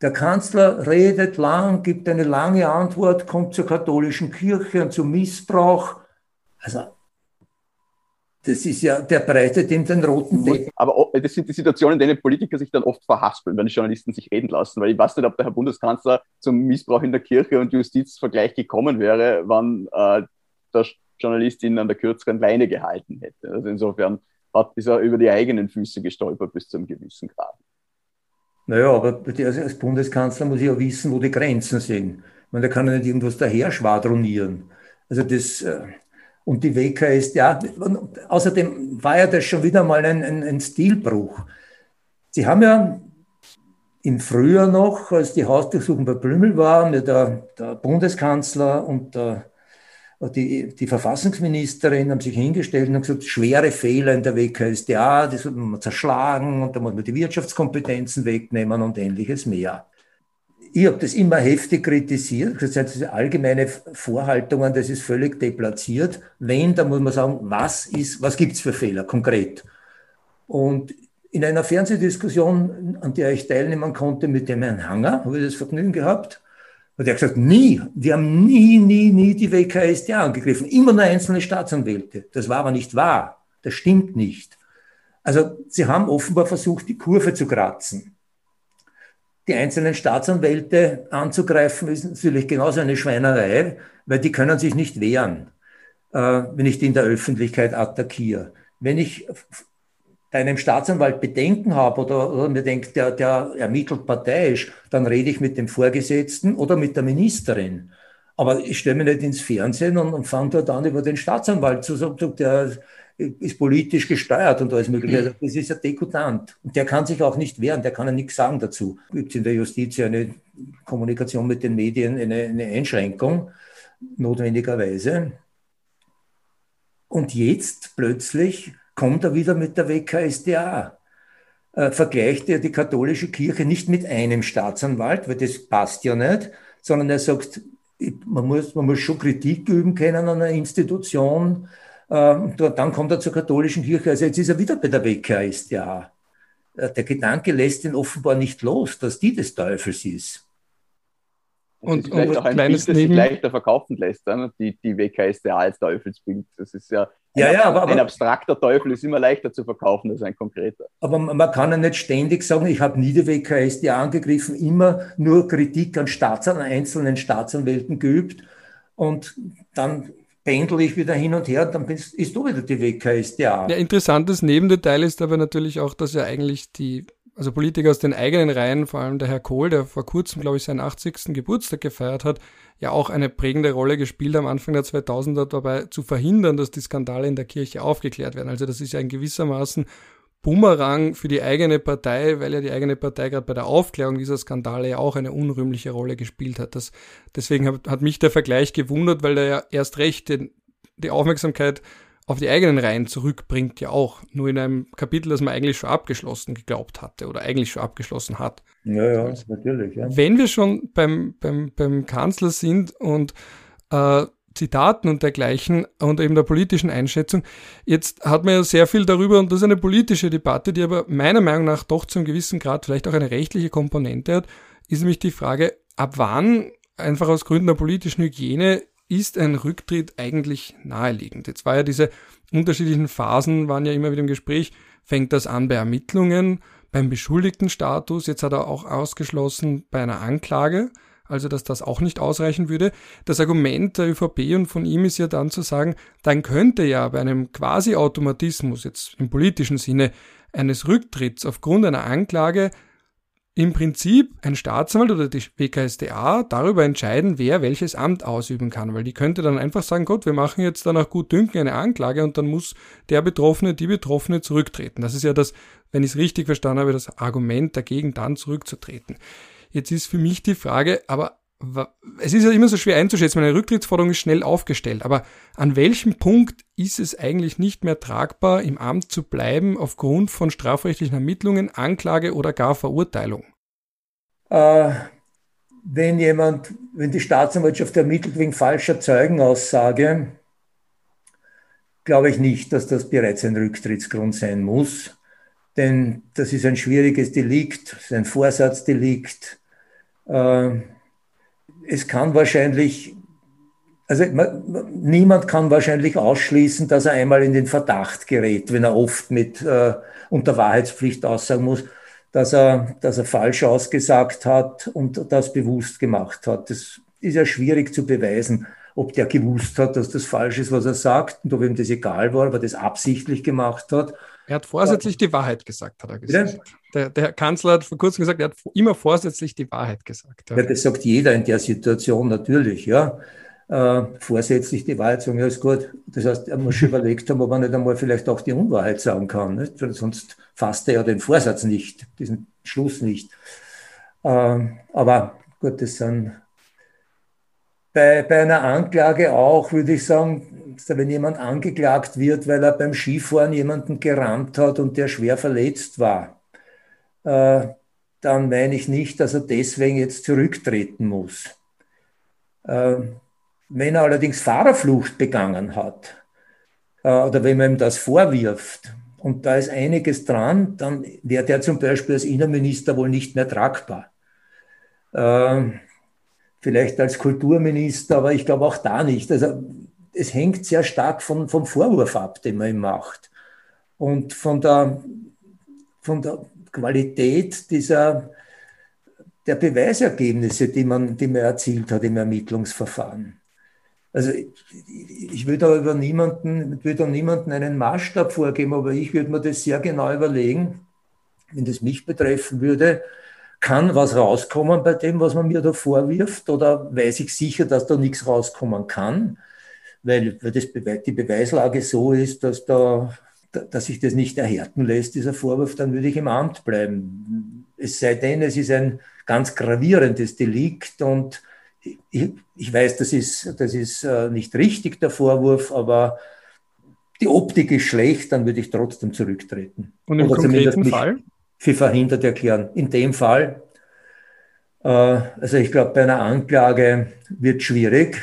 der Kanzler redet lang, gibt eine lange Antwort, kommt zur katholischen Kirche und zum Missbrauch. Also, das ist ja, der breitet ihm den roten Deckel. Aber das sind die Situationen, in denen Politiker sich dann oft verhaspeln, wenn die Journalisten sich reden lassen. Weil ich weiß nicht, ob der Herr Bundeskanzler zum Missbrauch in der Kirche und Justizvergleich gekommen wäre, wann äh, der Journalist ihn an der kürzeren Leine gehalten hätte. Also insofern hat, ist er über die eigenen Füße gestolpert bis zu einem gewissen Grad. Naja, aber als Bundeskanzler muss ich ja wissen, wo die Grenzen sind. Meine, der kann ja nicht irgendwas daher schwadronieren. Also das, äh, und die WKS, ja, außerdem war ja das schon wieder mal ein, ein, ein Stilbruch. Sie haben ja im Frühjahr noch, als die Hausdurchsuchung bei Blümel war, der, der Bundeskanzler und der die, die Verfassungsministerin haben sich hingestellt und gesagt, schwere Fehler in der WKSDA, die sollte man zerschlagen und da muss man die Wirtschaftskompetenzen wegnehmen und ähnliches mehr. Ich habe das immer heftig kritisiert, das sind allgemeine Vorhaltungen, das ist völlig deplatziert. Wenn, dann muss man sagen, was ist, was gibt's für Fehler konkret? Und in einer Fernsehdiskussion, an der ich teilnehmen konnte mit dem Herrn Hanger, habe ich das Vergnügen gehabt, und er hat gesagt, nie, wir haben nie, nie, nie die WKStA angegriffen, immer nur einzelne Staatsanwälte. Das war aber nicht wahr. Das stimmt nicht. Also sie haben offenbar versucht, die Kurve zu kratzen. Die einzelnen Staatsanwälte anzugreifen, ist natürlich genauso eine Schweinerei, weil die können sich nicht wehren, äh, wenn ich die in der Öffentlichkeit attackiere. Wenn ich bei einem Staatsanwalt Bedenken habe oder, oder mir denkt, der, der ermittelt parteiisch, dann rede ich mit dem Vorgesetzten oder mit der Ministerin. Aber ich stelle mich nicht ins Fernsehen und, und fange dort an, über den Staatsanwalt zu sagen, der ist politisch gesteuert und alles Mögliche. Also das ist ja dekutant. Und der kann sich auch nicht wehren, der kann ja nichts sagen dazu. Gibt es in der Justiz ja eine Kommunikation mit den Medien, eine, eine Einschränkung, notwendigerweise. Und jetzt plötzlich kommt er wieder mit der WKSDA. Äh, vergleicht er die katholische Kirche nicht mit einem Staatsanwalt, weil das passt ja nicht, sondern er sagt, man muss, man muss schon Kritik üben können an einer Institution. Äh, dann kommt er zur katholischen Kirche. Also jetzt ist er wieder bei der WKSDA. Äh, der Gedanke lässt ihn offenbar nicht los, dass die des Teufels ist. Das und, ist vielleicht und auch ein Bild, das sich leichter verkaufen lässt, ne? die, die WKSDA als Teufelsbild. Das ist ja ja, ein, ja, aber, ein abstrakter Teufel ist immer leichter zu verkaufen als ein konkreter. Aber man kann ja nicht ständig sagen, ich habe nie die WKSDA angegriffen, immer nur Kritik an, Staats an einzelnen Staatsanwälten geübt und dann pendel ich wieder hin und her, dann ist, ist du wieder die WKSDA. Ja, interessantes Nebendetail ist aber natürlich auch, dass ja eigentlich die also Politiker aus den eigenen Reihen, vor allem der Herr Kohl, der vor kurzem, glaube ich, seinen 80. Geburtstag gefeiert hat, ja auch eine prägende Rolle gespielt am Anfang der 2000er dabei zu verhindern, dass die Skandale in der Kirche aufgeklärt werden. Also das ist ja in gewissermaßen Bumerang für die eigene Partei, weil ja die eigene Partei gerade bei der Aufklärung dieser Skandale ja auch eine unrühmliche Rolle gespielt hat. Das, deswegen hat, hat mich der Vergleich gewundert, weil er ja erst recht den, die Aufmerksamkeit auf die eigenen Reihen zurückbringt, ja auch. Nur in einem Kapitel, das man eigentlich schon abgeschlossen geglaubt hatte oder eigentlich schon abgeschlossen hat. Ja, ja, also, natürlich. Ja. Wenn wir schon beim, beim, beim Kanzler sind und äh, Zitaten und dergleichen und eben der politischen Einschätzung. Jetzt hat man ja sehr viel darüber und das ist eine politische Debatte, die aber meiner Meinung nach doch zu einem gewissen Grad vielleicht auch eine rechtliche Komponente hat, ist nämlich die Frage, ab wann einfach aus Gründen der politischen Hygiene ist ein Rücktritt eigentlich naheliegend? Jetzt war ja diese unterschiedlichen Phasen, waren ja immer wieder im Gespräch. Fängt das an bei Ermittlungen, beim Beschuldigtenstatus? Jetzt hat er auch ausgeschlossen bei einer Anklage also dass das auch nicht ausreichen würde. Das Argument der ÖVP und von ihm ist ja dann zu sagen, dann könnte ja bei einem Quasi-Automatismus, jetzt im politischen Sinne, eines Rücktritts aufgrund einer Anklage im Prinzip ein Staatsanwalt oder die WKSDA darüber entscheiden, wer welches Amt ausüben kann, weil die könnte dann einfach sagen, Gott, wir machen jetzt dann auch gut dünken eine Anklage und dann muss der Betroffene, die Betroffene zurücktreten. Das ist ja das, wenn ich es richtig verstanden habe, das Argument dagegen, dann zurückzutreten. Jetzt ist für mich die Frage, aber es ist ja immer so schwer einzuschätzen, meine Rücktrittsforderung ist schnell aufgestellt, aber an welchem Punkt ist es eigentlich nicht mehr tragbar, im Amt zu bleiben aufgrund von strafrechtlichen Ermittlungen, Anklage oder gar Verurteilung? Äh, wenn jemand, wenn die Staatsanwaltschaft ermittelt wegen falscher Zeugenaussage, glaube ich nicht, dass das bereits ein Rücktrittsgrund sein muss, denn das ist ein schwieriges Delikt, ein Vorsatzdelikt es kann wahrscheinlich, also niemand kann wahrscheinlich ausschließen, dass er einmal in den Verdacht gerät, wenn er oft mit äh, unter Wahrheitspflicht aussagen muss, dass er, dass er falsch ausgesagt hat und das bewusst gemacht hat. Das ist ja schwierig zu beweisen, ob der gewusst hat, dass das falsch ist, was er sagt und ob ihm das egal war, ob er das absichtlich gemacht hat er hat vorsätzlich die Wahrheit gesagt, hat er gesagt. Der, der, Kanzler hat vor kurzem gesagt, er hat immer vorsätzlich die Wahrheit gesagt. Ja, ja das sagt jeder in der Situation natürlich, ja. Äh, vorsätzlich die Wahrheit sagen, ja, ist gut. Das heißt, er muss schon überlegt haben, ob er nicht einmal vielleicht auch die Unwahrheit sagen kann. Nicht? Sonst fasst er ja den Vorsatz nicht, diesen Schluss nicht. Äh, aber gut, das sind bei, bei einer Anklage auch, würde ich sagen, wenn jemand angeklagt wird, weil er beim Skifahren jemanden gerammt hat und der schwer verletzt war, äh, dann meine ich nicht, dass er deswegen jetzt zurücktreten muss. Äh, wenn er allerdings Fahrerflucht begangen hat äh, oder wenn man ihm das vorwirft und da ist einiges dran, dann wäre der zum Beispiel als Innenminister wohl nicht mehr tragbar. Äh, vielleicht als Kulturminister, aber ich glaube auch da nicht. Also es hängt sehr stark von, vom Vorwurf ab, den man ihm macht. Und von der, von der Qualität dieser, der Beweisergebnisse, die man, die man erzielt hat im Ermittlungsverfahren. Also ich würde da über niemanden, würde niemanden einen Maßstab vorgeben, aber ich würde mir das sehr genau überlegen, wenn das mich betreffen würde, kann was rauskommen bei dem, was man mir da vorwirft, oder weiß ich sicher, dass da nichts rauskommen kann? weil, weil das die Beweislage so ist, dass, da, dass sich das nicht erhärten lässt, dieser Vorwurf, dann würde ich im Amt bleiben. Es sei denn, es ist ein ganz gravierendes Delikt und ich, ich weiß, das ist, das ist äh, nicht richtig, der Vorwurf, aber die Optik ist schlecht, dann würde ich trotzdem zurücktreten. Und im Oder konkreten Fall? Für verhindert erklären. In dem Fall, äh, also ich glaube, bei einer Anklage wird schwierig,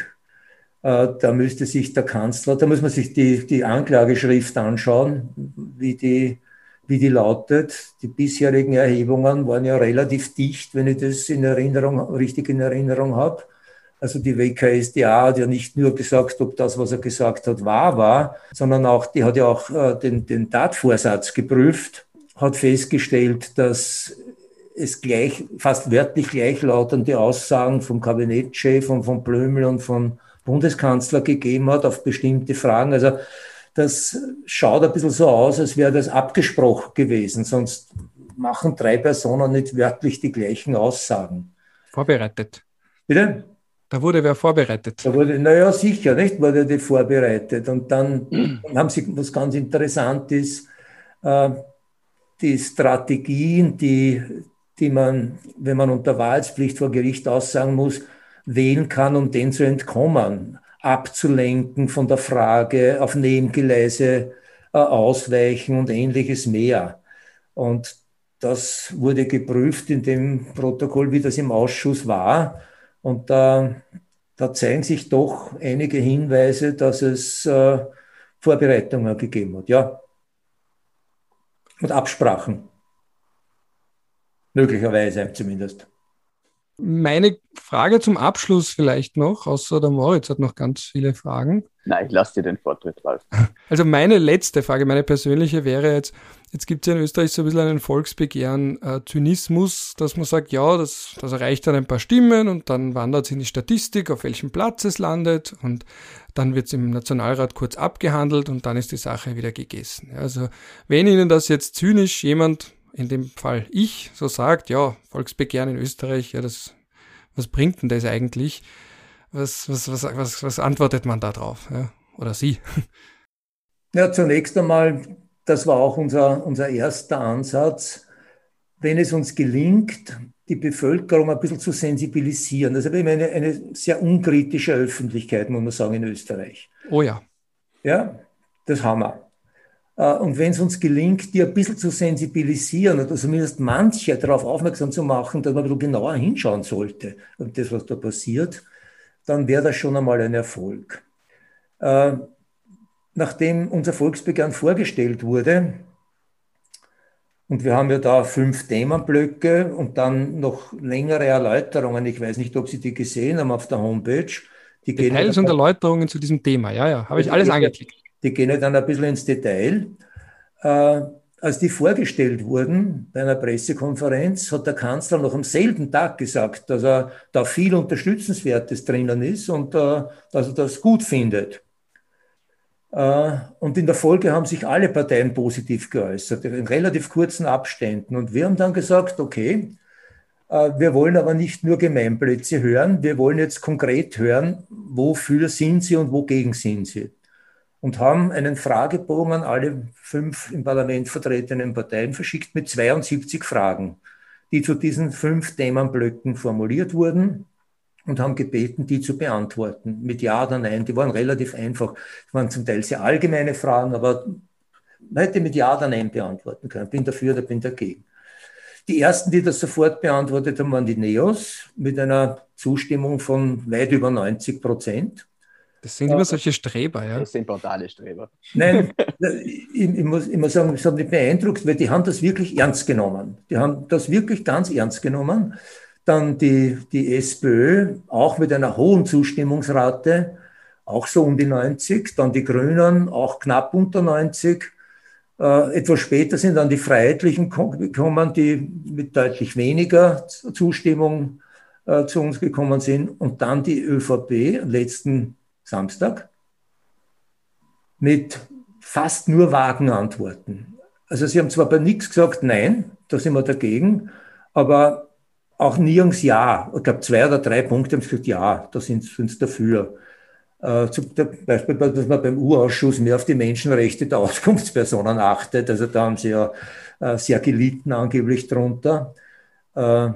äh, da müsste sich der Kanzler, da muss man sich die, die Anklageschrift anschauen, wie die, wie die lautet. Die bisherigen Erhebungen waren ja relativ dicht, wenn ich das in Erinnerung, richtig in Erinnerung habe. Also die WKSDA hat ja nicht nur gesagt, ob das, was er gesagt hat, wahr war, sondern auch, die hat ja auch äh, den, den Tatvorsatz geprüft, hat festgestellt, dass es gleich, fast wörtlich gleichlautende Aussagen vom Kabinettschef und von Blömel und von Bundeskanzler gegeben hat auf bestimmte Fragen. Also das schaut ein bisschen so aus, als wäre das abgesprochen gewesen. Sonst machen drei Personen nicht wörtlich die gleichen Aussagen. Vorbereitet. Bitte? Da wurde wer vorbereitet. Da wurde, naja, sicher, nicht, wurde die vorbereitet. Und dann, haben sie was ganz Interessantes. Äh, die Strategien, die, die man, wenn man unter Wahrheitspflicht vor Gericht aussagen muss, wählen kann, um dem zu entkommen, abzulenken von der Frage, auf Nebengeleise äh, ausweichen und ähnliches mehr. Und das wurde geprüft in dem Protokoll, wie das im Ausschuss war. Und da, da zeigen sich doch einige Hinweise, dass es äh, Vorbereitungen gegeben hat. Ja. Und Absprachen. Möglicherweise zumindest. Meine Frage zum Abschluss vielleicht noch, außer der Moritz hat noch ganz viele Fragen. Nein, ich lasse dir den Vortritt, Ralf. Also meine letzte Frage, meine persönliche wäre jetzt, jetzt gibt es ja in Österreich so ein bisschen einen Volksbegehren äh, Zynismus, dass man sagt, ja, das, das erreicht dann ein paar Stimmen und dann wandert es in die Statistik, auf welchem Platz es landet und dann wird es im Nationalrat kurz abgehandelt und dann ist die Sache wieder gegessen. Also wenn Ihnen das jetzt zynisch jemand in dem Fall ich, so sagt, ja, Volksbegehren in Österreich, ja, das, was bringt denn das eigentlich? Was, was, was, was, was antwortet man da drauf? Ja? Oder Sie? Ja, zunächst einmal, das war auch unser, unser erster Ansatz, wenn es uns gelingt, die Bevölkerung ein bisschen zu sensibilisieren. Also wir haben eine, eine sehr unkritische Öffentlichkeit, muss man sagen, in Österreich. Oh ja. Ja, das haben wir. Äh, und wenn es uns gelingt, die ein bisschen zu sensibilisieren oder zumindest manche darauf aufmerksam zu machen, dass man ein bisschen genauer hinschauen sollte und das, was da passiert, dann wäre das schon einmal ein Erfolg. Äh, nachdem unser Volksbegehren vorgestellt wurde, und wir haben ja da fünf Themenblöcke und dann noch längere Erläuterungen. Ich weiß nicht, ob Sie die gesehen haben auf der Homepage. Die Details und Erläuterungen zu diesem Thema, ja, ja, habe ich alles angeklickt die gehen ja dann ein bisschen ins Detail. Äh, als die vorgestellt wurden bei einer Pressekonferenz, hat der Kanzler noch am selben Tag gesagt, dass er da viel Unterstützenswertes drinnen ist und äh, dass er das gut findet. Äh, und in der Folge haben sich alle Parteien positiv geäußert, in relativ kurzen Abständen. Und wir haben dann gesagt, okay, äh, wir wollen aber nicht nur Gemeinplätze hören, wir wollen jetzt konkret hören, wofür sind sie und wogegen sind sie und haben einen Fragebogen an alle fünf im Parlament vertretenen Parteien verschickt mit 72 Fragen, die zu diesen fünf Themenblöcken formuliert wurden und haben gebeten, die zu beantworten mit Ja oder Nein. Die waren relativ einfach. Das waren zum Teil sehr allgemeine Fragen, aber man hätte mit Ja oder Nein beantworten können. Bin dafür oder bin dagegen. Die ersten, die das sofort beantwortet haben, waren die Neos mit einer Zustimmung von weit über 90 Prozent. Das sind immer solche Streber, ja. Das sind brutale Streber. Nein, ich, ich, muss, ich muss sagen, es hat mich beeindruckt, weil die haben das wirklich ernst genommen. Die haben das wirklich ganz ernst genommen. Dann die, die SPÖ, auch mit einer hohen Zustimmungsrate, auch so um die 90. Dann die Grünen, auch knapp unter 90. Äh, etwas später sind dann die Freiheitlichen gekommen, die mit deutlich weniger Zustimmung äh, zu uns gekommen sind. Und dann die ÖVP, letzten Samstag, mit fast nur vagen Antworten. Also sie haben zwar bei nichts gesagt, nein, da sind wir dagegen, aber auch nirgends ja. Ich glaube, zwei oder drei Punkte haben gesagt, ja, da sind sie dafür. Äh, zum Beispiel, dass man beim U-Ausschuss mehr auf die Menschenrechte der Auskunftspersonen achtet. Also da haben sie ja äh, sehr gelitten angeblich drunter. Äh,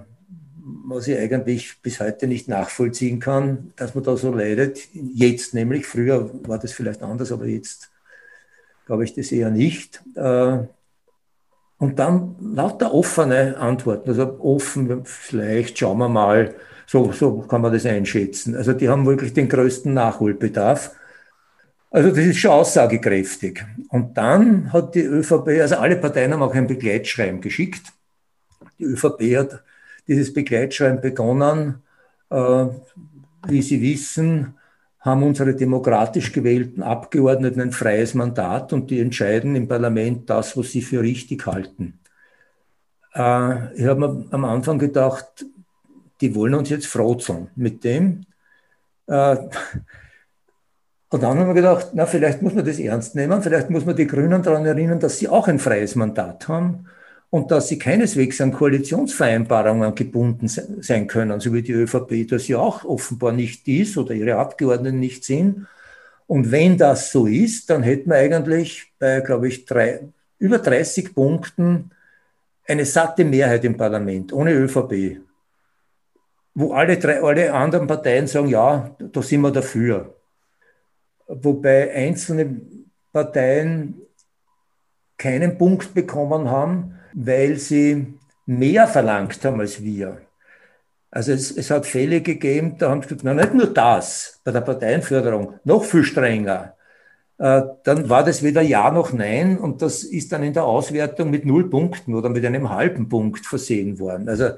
was ich eigentlich bis heute nicht nachvollziehen kann, dass man da so leidet. Jetzt nämlich, früher war das vielleicht anders, aber jetzt glaube ich das eher nicht. Äh, und dann lauter offene Antworten, also offen, vielleicht schauen wir mal, so, so kann man das einschätzen. Also die haben wirklich den größten Nachholbedarf. Also das ist schon aussagekräftig. Und dann hat die ÖVP, also alle Parteien haben auch ein Begleitschreiben geschickt. Die ÖVP hat dieses Begleitschreiben begonnen. Äh, wie Sie wissen, haben unsere demokratisch gewählten Abgeordneten ein freies Mandat und die entscheiden im Parlament das, was sie für richtig halten. Äh, ich habe mir am Anfang gedacht, die wollen uns jetzt frotzeln mit dem. Äh, und dann haben wir gedacht, na, vielleicht muss man das ernst nehmen, vielleicht muss man die Grünen daran erinnern, dass sie auch ein freies Mandat haben und dass sie keineswegs an Koalitionsvereinbarungen gebunden sein können, so wie die ÖVP das ja auch offenbar nicht ist oder ihre Abgeordneten nicht sind. Und wenn das so ist, dann hätten wir eigentlich bei, glaube ich, drei, über 30 Punkten eine satte Mehrheit im Parlament, ohne ÖVP, wo alle, drei, alle anderen Parteien sagen, ja, da sind wir dafür. Wobei einzelne Parteien keinen Punkt bekommen haben, weil sie mehr verlangt haben als wir. Also es, es hat Fälle gegeben, da haben sie gesagt, na, nicht nur das bei der Parteienförderung, noch viel strenger. Äh, dann war das weder Ja noch Nein und das ist dann in der Auswertung mit null Punkten oder mit einem halben Punkt versehen worden. Also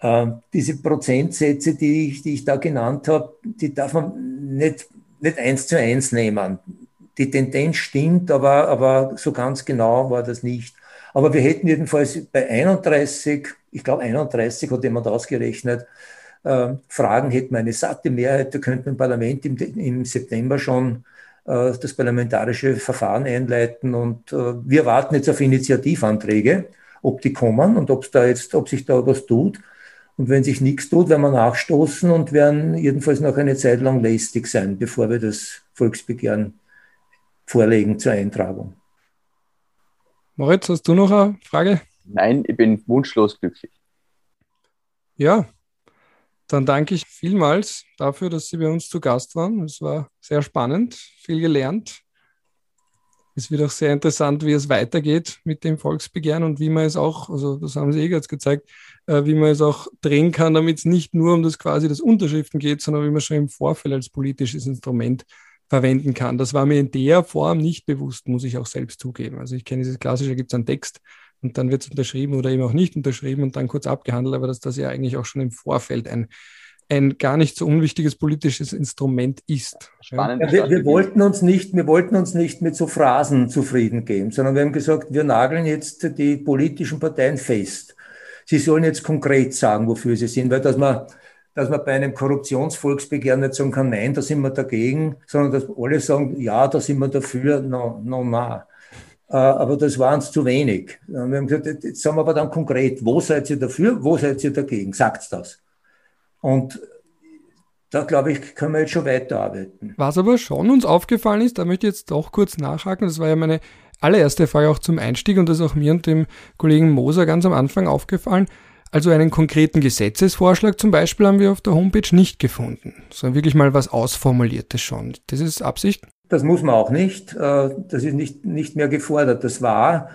äh, diese Prozentsätze, die ich, die ich da genannt habe, die darf man nicht, nicht eins zu eins nehmen. Die Tendenz stimmt, aber, aber so ganz genau war das nicht. Aber wir hätten jedenfalls bei 31, ich glaube 31 hat jemand ausgerechnet, äh, Fragen hätten wir eine satte Mehrheit, da könnten wir im Parlament im, im September schon äh, das parlamentarische Verfahren einleiten und äh, wir warten jetzt auf Initiativanträge, ob die kommen und ob da jetzt, ob sich da was tut. Und wenn sich nichts tut, werden wir nachstoßen und werden jedenfalls noch eine Zeit lang lästig sein, bevor wir das Volksbegehren vorlegen zur Eintragung. Moritz, hast du noch eine Frage? Nein, ich bin wunschlos glücklich. Ja, dann danke ich vielmals dafür, dass Sie bei uns zu Gast waren. Es war sehr spannend, viel gelernt. Es wird auch sehr interessant, wie es weitergeht mit dem Volksbegehren und wie man es auch, also das haben Sie eh jetzt gezeigt, äh, wie man es auch drehen kann, damit es nicht nur um das quasi das Unterschriften geht, sondern wie man schon im Vorfeld als politisches Instrument verwenden kann. Das war mir in der Form nicht bewusst, muss ich auch selbst zugeben. Also ich kenne dieses klassische, gibt es einen Text und dann wird es unterschrieben oder eben auch nicht unterschrieben und dann kurz abgehandelt, aber dass das ja eigentlich auch schon im Vorfeld ein, ein gar nicht so unwichtiges politisches Instrument ist. Ja, wir, wir, wollten uns nicht, wir wollten uns nicht mit so Phrasen zufrieden geben, sondern wir haben gesagt, wir nageln jetzt die politischen Parteien fest. Sie sollen jetzt konkret sagen, wofür sie sind, weil dass man dass man bei einem Korruptionsvolksbegehren nicht sagen kann, nein, da sind wir dagegen, sondern dass alle sagen, ja, da sind wir dafür, no, no, na. Äh, aber das war uns zu wenig. Wir haben gesagt, jetzt sagen wir aber dann konkret, wo seid ihr dafür, wo seid ihr dagegen? Sagt das. Und da glaube ich, können wir jetzt schon weiterarbeiten. Was aber schon uns aufgefallen ist, da möchte ich jetzt auch kurz nachhaken, das war ja meine allererste Frage auch zum Einstieg und das ist auch mir und dem Kollegen Moser ganz am Anfang aufgefallen. Also einen konkreten Gesetzesvorschlag zum Beispiel haben wir auf der Homepage nicht gefunden, sondern wirklich mal was Ausformuliertes schon. Das ist Absicht? Das muss man auch nicht. Äh, das ist nicht, nicht mehr gefordert. Das war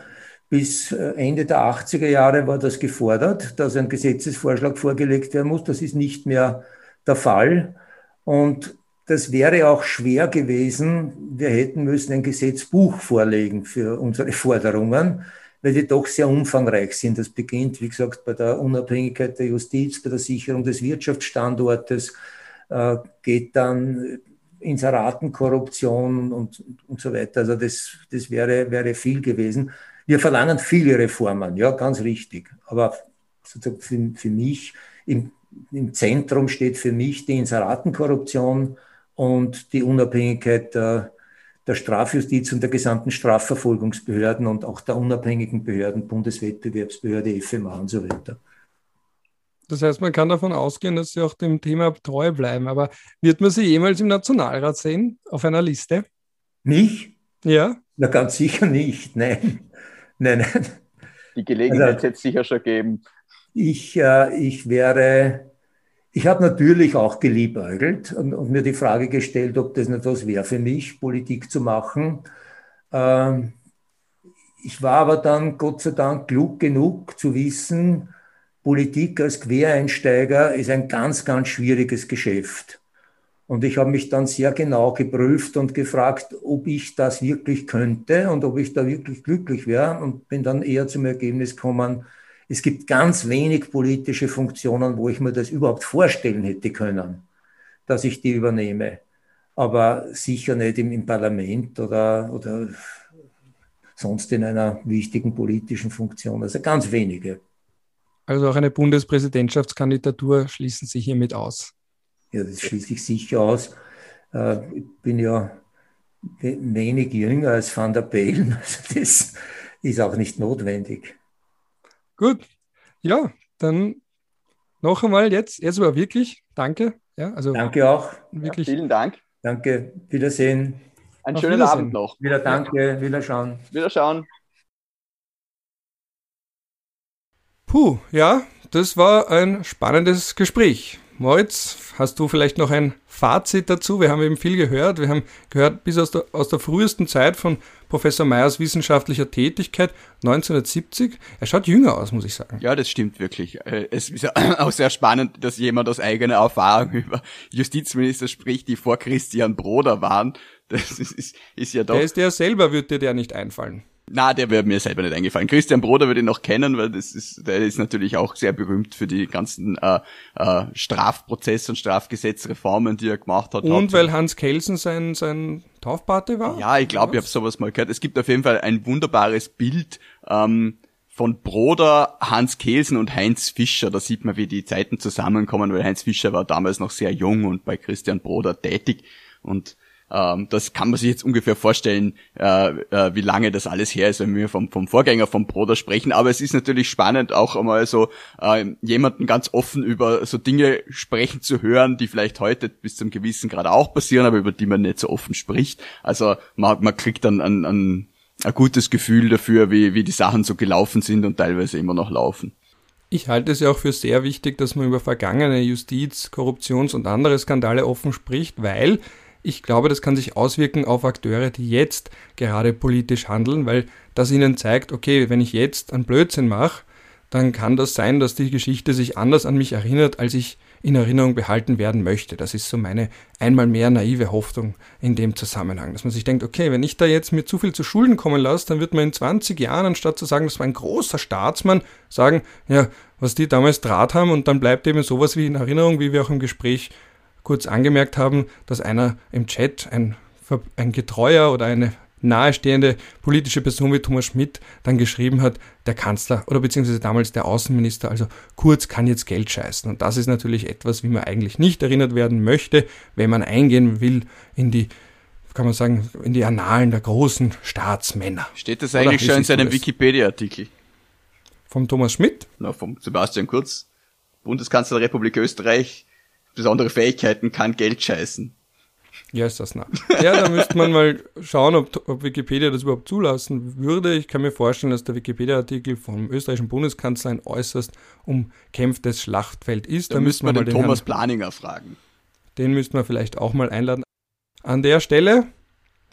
bis äh, Ende der 80er Jahre war das gefordert, dass ein Gesetzesvorschlag vorgelegt werden muss. Das ist nicht mehr der Fall. Und das wäre auch schwer gewesen. Wir hätten müssen ein Gesetzbuch vorlegen für unsere Forderungen weil die doch sehr umfangreich sind. Das beginnt, wie gesagt, bei der Unabhängigkeit der Justiz, bei der Sicherung des Wirtschaftsstandortes, äh, geht dann Inseratenkorruption und, und so weiter. Also das, das wäre, wäre viel gewesen. Wir verlangen viele Reformen, ja, ganz richtig. Aber sozusagen für, für mich im, im Zentrum steht für mich die Inseratenkorruption und die Unabhängigkeit der der Strafjustiz und der gesamten Strafverfolgungsbehörden und auch der unabhängigen Behörden, Bundeswettbewerbsbehörde, FMA und so weiter. Das heißt, man kann davon ausgehen, dass Sie auch dem Thema treu bleiben. Aber wird man Sie jemals im Nationalrat sehen, auf einer Liste? Mich? Ja. Na, ganz sicher nicht. Nein. Nein, nein. Die Gelegenheit also, hätte es sicher schon geben. Ich, äh, ich wäre ich habe natürlich auch geliebäugelt und, und, mir die Frage gestellt, ob das nicht was wäre für mich, Politik zu machen. Ähm, ich war aber dann Gott sei Dank klug genug zu wissen, Politik als Quereinsteiger ist ein ganz, ganz schwieriges Geschäft. Und ich habe mich dann sehr genau geprüft und gefragt, ob ich das wirklich könnte und ob ich da wirklich glücklich wäre und bin dann eher zum Ergebnis gekommen, es gibt ganz wenig politische Funktionen, wo ich mir das überhaupt vorstellen hätte können, dass ich die übernehme. Aber sicher nicht im, im Parlament oder, oder sonst in einer wichtigen politischen Funktion. Also ganz wenige. Also auch eine Bundespräsidentschaftskandidatur schließen Sie hiermit aus? Ja, das schließe ich sicher aus. Äh, ich bin ja wenig jünger als Van der Bellen. Also das ist auch nicht notwendig. Gut. Ja, dann noch einmal jetzt, jetzt aber wirklich, danke. Ja, also danke auch. Wirklich. Ja, vielen Dank. Danke. Wiedersehen. Einen Auf schönen Wiedersehen. Abend noch. Wieder danke. Wiederschauen. Wiederschauen. Puh, ja, das war ein spannendes Gespräch. Moritz, hast du vielleicht noch ein Fazit dazu? Wir haben eben viel gehört. Wir haben gehört bis aus der, aus der frühesten Zeit von Professor Meyers wissenschaftlicher Tätigkeit 1970. Er schaut jünger aus, muss ich sagen. Ja, das stimmt wirklich. Äh, es ist ja auch sehr spannend, dass jemand aus eigener Erfahrung über Justizminister spricht, die vor Christian Broder waren. Das ist, ist ja doch. Der ist der selber, wird dir der nicht einfallen. Na, der wäre mir selber nicht eingefallen. Christian Broder würde ich noch kennen, weil das ist, der ist natürlich auch sehr berühmt für die ganzen äh, äh, Strafprozess- und Strafgesetzreformen, die er gemacht hat. Und weil Hans Kelsen sein, sein Taufpate war? Ja, ich glaube, ich habe sowas mal gehört. Es gibt auf jeden Fall ein wunderbares Bild ähm, von Broder, Hans Kelsen und Heinz Fischer. Da sieht man, wie die Zeiten zusammenkommen, weil Heinz Fischer war damals noch sehr jung und bei Christian Broder tätig. Und ähm, das kann man sich jetzt ungefähr vorstellen, äh, äh, wie lange das alles her ist, wenn wir vom, vom Vorgänger vom Broder sprechen. Aber es ist natürlich spannend, auch einmal so äh, jemanden ganz offen über so Dinge sprechen zu hören, die vielleicht heute bis zum gewissen Grad auch passieren, aber über die man nicht so offen spricht. Also man, man kriegt dann ein, ein, ein gutes Gefühl dafür, wie, wie die Sachen so gelaufen sind und teilweise immer noch laufen. Ich halte es ja auch für sehr wichtig, dass man über vergangene Justiz-, Korruptions- und andere Skandale offen spricht, weil ich glaube, das kann sich auswirken auf Akteure, die jetzt gerade politisch handeln, weil das ihnen zeigt, okay, wenn ich jetzt einen Blödsinn mache, dann kann das sein, dass die Geschichte sich anders an mich erinnert, als ich in Erinnerung behalten werden möchte. Das ist so meine einmal mehr naive Hoffnung in dem Zusammenhang, dass man sich denkt, okay, wenn ich da jetzt mir zu viel zu Schulden kommen lasse, dann wird man in 20 Jahren, anstatt zu sagen, das war ein großer Staatsmann, sagen, ja, was die damals Draht haben und dann bleibt eben sowas wie in Erinnerung, wie wir auch im Gespräch kurz angemerkt haben, dass einer im Chat, ein, ein getreuer oder eine nahestehende politische Person wie Thomas Schmidt dann geschrieben hat, der Kanzler oder beziehungsweise damals der Außenminister, also Kurz kann jetzt Geld scheißen. Und das ist natürlich etwas, wie man eigentlich nicht erinnert werden möchte, wenn man eingehen will in die, kann man sagen, in die Annalen der großen Staatsmänner. Steht das eigentlich schon in seinem Wikipedia-Artikel? Vom Thomas Schmidt? Na, vom Sebastian Kurz, Bundeskanzler der Republik Österreich, besondere Fähigkeiten kann Geld scheißen. Ja, ist das nah. Ja, da müsste man mal schauen, ob, ob, Wikipedia das überhaupt zulassen würde. Ich kann mir vorstellen, dass der Wikipedia-Artikel vom österreichischen Bundeskanzler ein äußerst umkämpftes Schlachtfeld ist. Da, da müsste man den, den Thomas Herrn, Planinger fragen. Den müssten wir vielleicht auch mal einladen. An der Stelle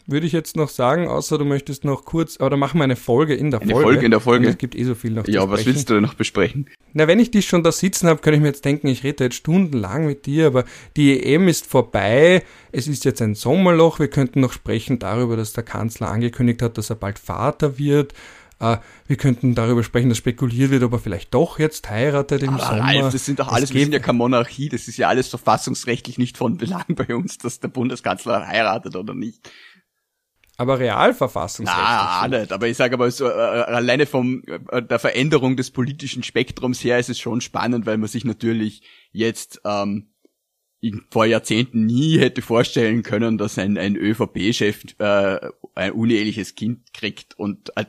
würde ich jetzt noch sagen, außer du möchtest noch kurz, aber machen wir eine Folge in der eine Folge. Folge in der Folge. Es gibt eh so viel noch Ja, was willst du denn noch besprechen? Na, wenn ich dich schon da sitzen habe, kann ich mir jetzt denken, ich rede jetzt stundenlang mit dir, aber die EM ist vorbei. Es ist jetzt ein Sommerloch. Wir könnten noch sprechen darüber, dass der Kanzler angekündigt hat, dass er bald Vater wird. Uh, wir könnten darüber sprechen, dass spekuliert wird, ob er vielleicht doch jetzt heiratet im Aber Sommer. Ralf, das sind doch alles, wir sind ja keine Monarchie, das ist ja alles verfassungsrechtlich nicht von Belang bei uns, dass der Bundeskanzler heiratet oder nicht. Aber realverfassungsrechtlich. Na, nicht. Aber ich sage aber so, äh, alleine vom äh, der Veränderung des politischen Spektrums her ist es schon spannend, weil man sich natürlich jetzt ähm, vor Jahrzehnten nie hätte vorstellen können, dass ein, ein ÖVP-Chef äh, ein uneheliches Kind kriegt und äh,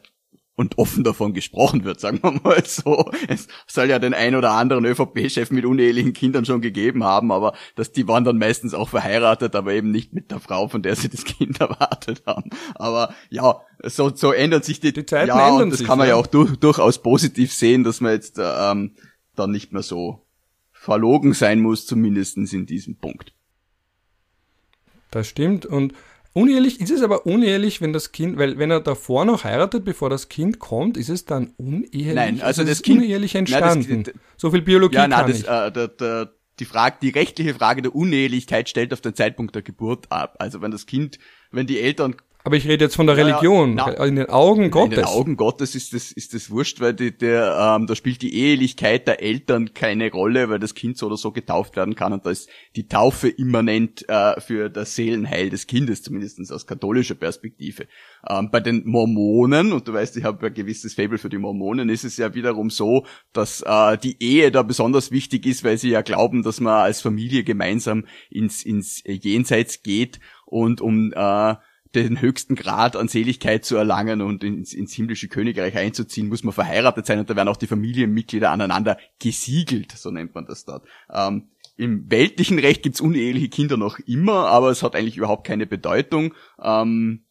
und offen davon gesprochen wird, sagen wir mal so. Es soll ja den ein oder anderen ÖVP-Chef mit unehelichen Kindern schon gegeben haben, aber dass die waren dann meistens auch verheiratet, aber eben nicht mit der Frau, von der sie das Kind erwartet haben. Aber ja, so, so ändern sich die, die Zeiten ja, ändern und das sich, kann man ja, ja auch durch, durchaus positiv sehen, dass man jetzt ähm, dann nicht mehr so verlogen sein muss, zumindestens in diesem Punkt. Das stimmt und Unehelich ist es aber unehelich, wenn das Kind, weil wenn er davor noch heiratet, bevor das Kind kommt, ist es dann unehelich? Nein, also ist das Kind unehelich entstanden. Nein, das, so viel Biologie ja, nein, kann das, ich. Äh, der, der, die Frage, die rechtliche Frage der Unehelichkeit stellt auf den Zeitpunkt der Geburt ab. Also wenn das Kind, wenn die Eltern aber ich rede jetzt von der Ja, ja, Religion. na, in den Augen Gottes. In den Augen Gottes ist das, ist das wurscht, weil die, der, ähm, da spielt die Ehelichkeit der Eltern keine Rolle, weil das Kind so oder so getauft werden kann und da ist die Taufe immanent äh, für das Seelenheil des Kindes, zumindest aus katholischer Perspektive. Ähm, bei den Mormonen, und du weißt, ich habe ein gewisses Fable für die Mormonen, ist es ja wiederum so, dass äh, die Ehe da besonders wichtig ist, weil sie ja glauben, dass man als Familie gemeinsam ins, ins Jenseits geht und um äh, den höchsten Grad an Seligkeit zu erlangen und ins, ins himmlische Königreich einzuziehen, muss man verheiratet sein und da werden auch die Familienmitglieder aneinander gesiegelt, so nennt man das dort. Ähm, Im weltlichen Recht gibt's uneheliche Kinder noch immer, aber es hat eigentlich überhaupt keine Bedeutung. Ähm,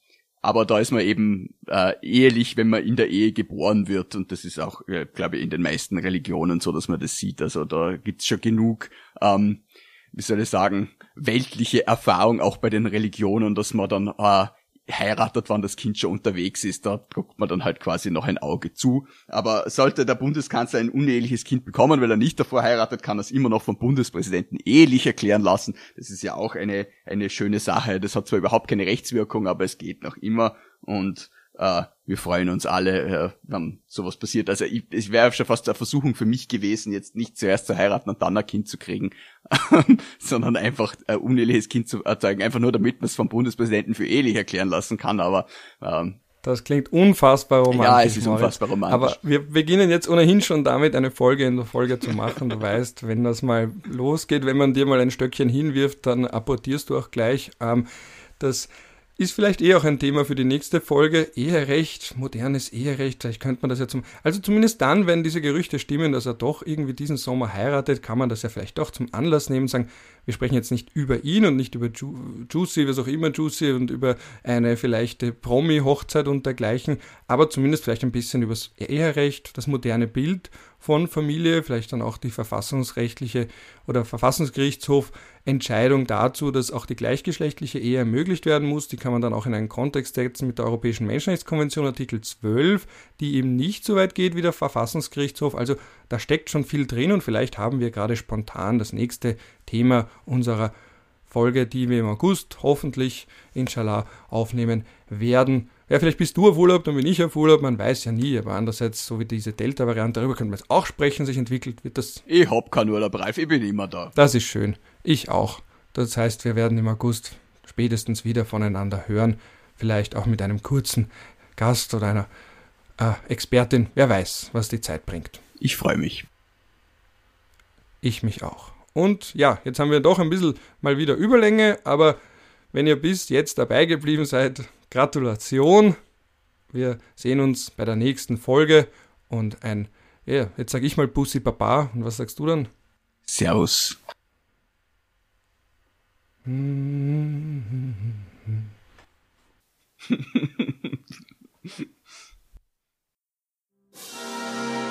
aber da ist man eben äh, ehelich, wenn man in der Ehe geboren wird und das ist auch, äh, glaube ich, in den meisten Religionen so, dass man das sieht. Also da gibt's schon genug, ähm, wie soll ich sagen, weltliche Erfahrung auch bei den Religionen, dass man dann äh, heiratet, wann das Kind schon unterwegs ist. Da guckt man dann halt quasi noch ein Auge zu. Aber sollte der Bundeskanzler ein uneheliches Kind bekommen, weil er nicht davor heiratet, kann er es immer noch vom Bundespräsidenten ehelich erklären lassen. Das ist ja auch eine, eine schöne Sache. Das hat zwar überhaupt keine Rechtswirkung, aber es geht noch immer. Und äh, wir freuen uns alle, äh, wenn sowas passiert. Also ich, es wäre schon fast eine Versuchung für mich gewesen, jetzt nicht zuerst zu heiraten und dann ein Kind zu kriegen, sondern einfach ein uneheliches Kind zu erzeugen, einfach nur damit man es vom Bundespräsidenten für ehelich erklären lassen kann. Aber ähm, das klingt unfassbar romantisch. Ja, es ist unfassbar romantisch. Aber wir beginnen jetzt ohnehin schon damit, eine Folge in der Folge zu machen. Du weißt, wenn das mal losgeht, wenn man dir mal ein Stöckchen hinwirft, dann apportierst du auch gleich. Ähm, das ist vielleicht eh auch ein Thema für die nächste Folge. Eherecht, modernes Eherecht, vielleicht könnte man das ja zum. Also zumindest dann, wenn diese Gerüchte stimmen, dass er doch irgendwie diesen Sommer heiratet, kann man das ja vielleicht doch zum Anlass nehmen, sagen, wir sprechen jetzt nicht über ihn und nicht über Ju Juicy, was auch immer Juicy und über eine vielleicht Promi-Hochzeit und dergleichen, aber zumindest vielleicht ein bisschen über das Eherecht, das moderne Bild von Familie, vielleicht dann auch die verfassungsrechtliche oder Verfassungsgerichtshof Entscheidung dazu, dass auch die gleichgeschlechtliche Ehe ermöglicht werden muss. Die kann man dann auch in einen Kontext setzen mit der Europäischen Menschenrechtskonvention Artikel 12, die eben nicht so weit geht wie der Verfassungsgerichtshof. Also da steckt schon viel drin und vielleicht haben wir gerade spontan das nächste Thema unserer Folge, die wir im August hoffentlich, inshallah, aufnehmen werden. Ja, vielleicht bist du auf Urlaub, dann bin ich auf Urlaub, man weiß ja nie, aber andererseits, so wie diese Delta-Variante, darüber können wir jetzt auch sprechen, sich entwickelt, wird das. Ich hab keinen Urlaub, Ralf, ich bin immer da. Das ist schön. Ich auch. Das heißt, wir werden im August spätestens wieder voneinander hören, vielleicht auch mit einem kurzen Gast oder einer äh, Expertin, wer weiß, was die Zeit bringt. Ich freue mich. Ich mich auch. Und ja, jetzt haben wir doch ein bisschen mal wieder Überlänge, aber wenn ihr bis jetzt dabei geblieben seid, Gratulation. Wir sehen uns bei der nächsten Folge und ein, ja, jetzt sage ich mal Bussi Papa und was sagst du dann? Servus.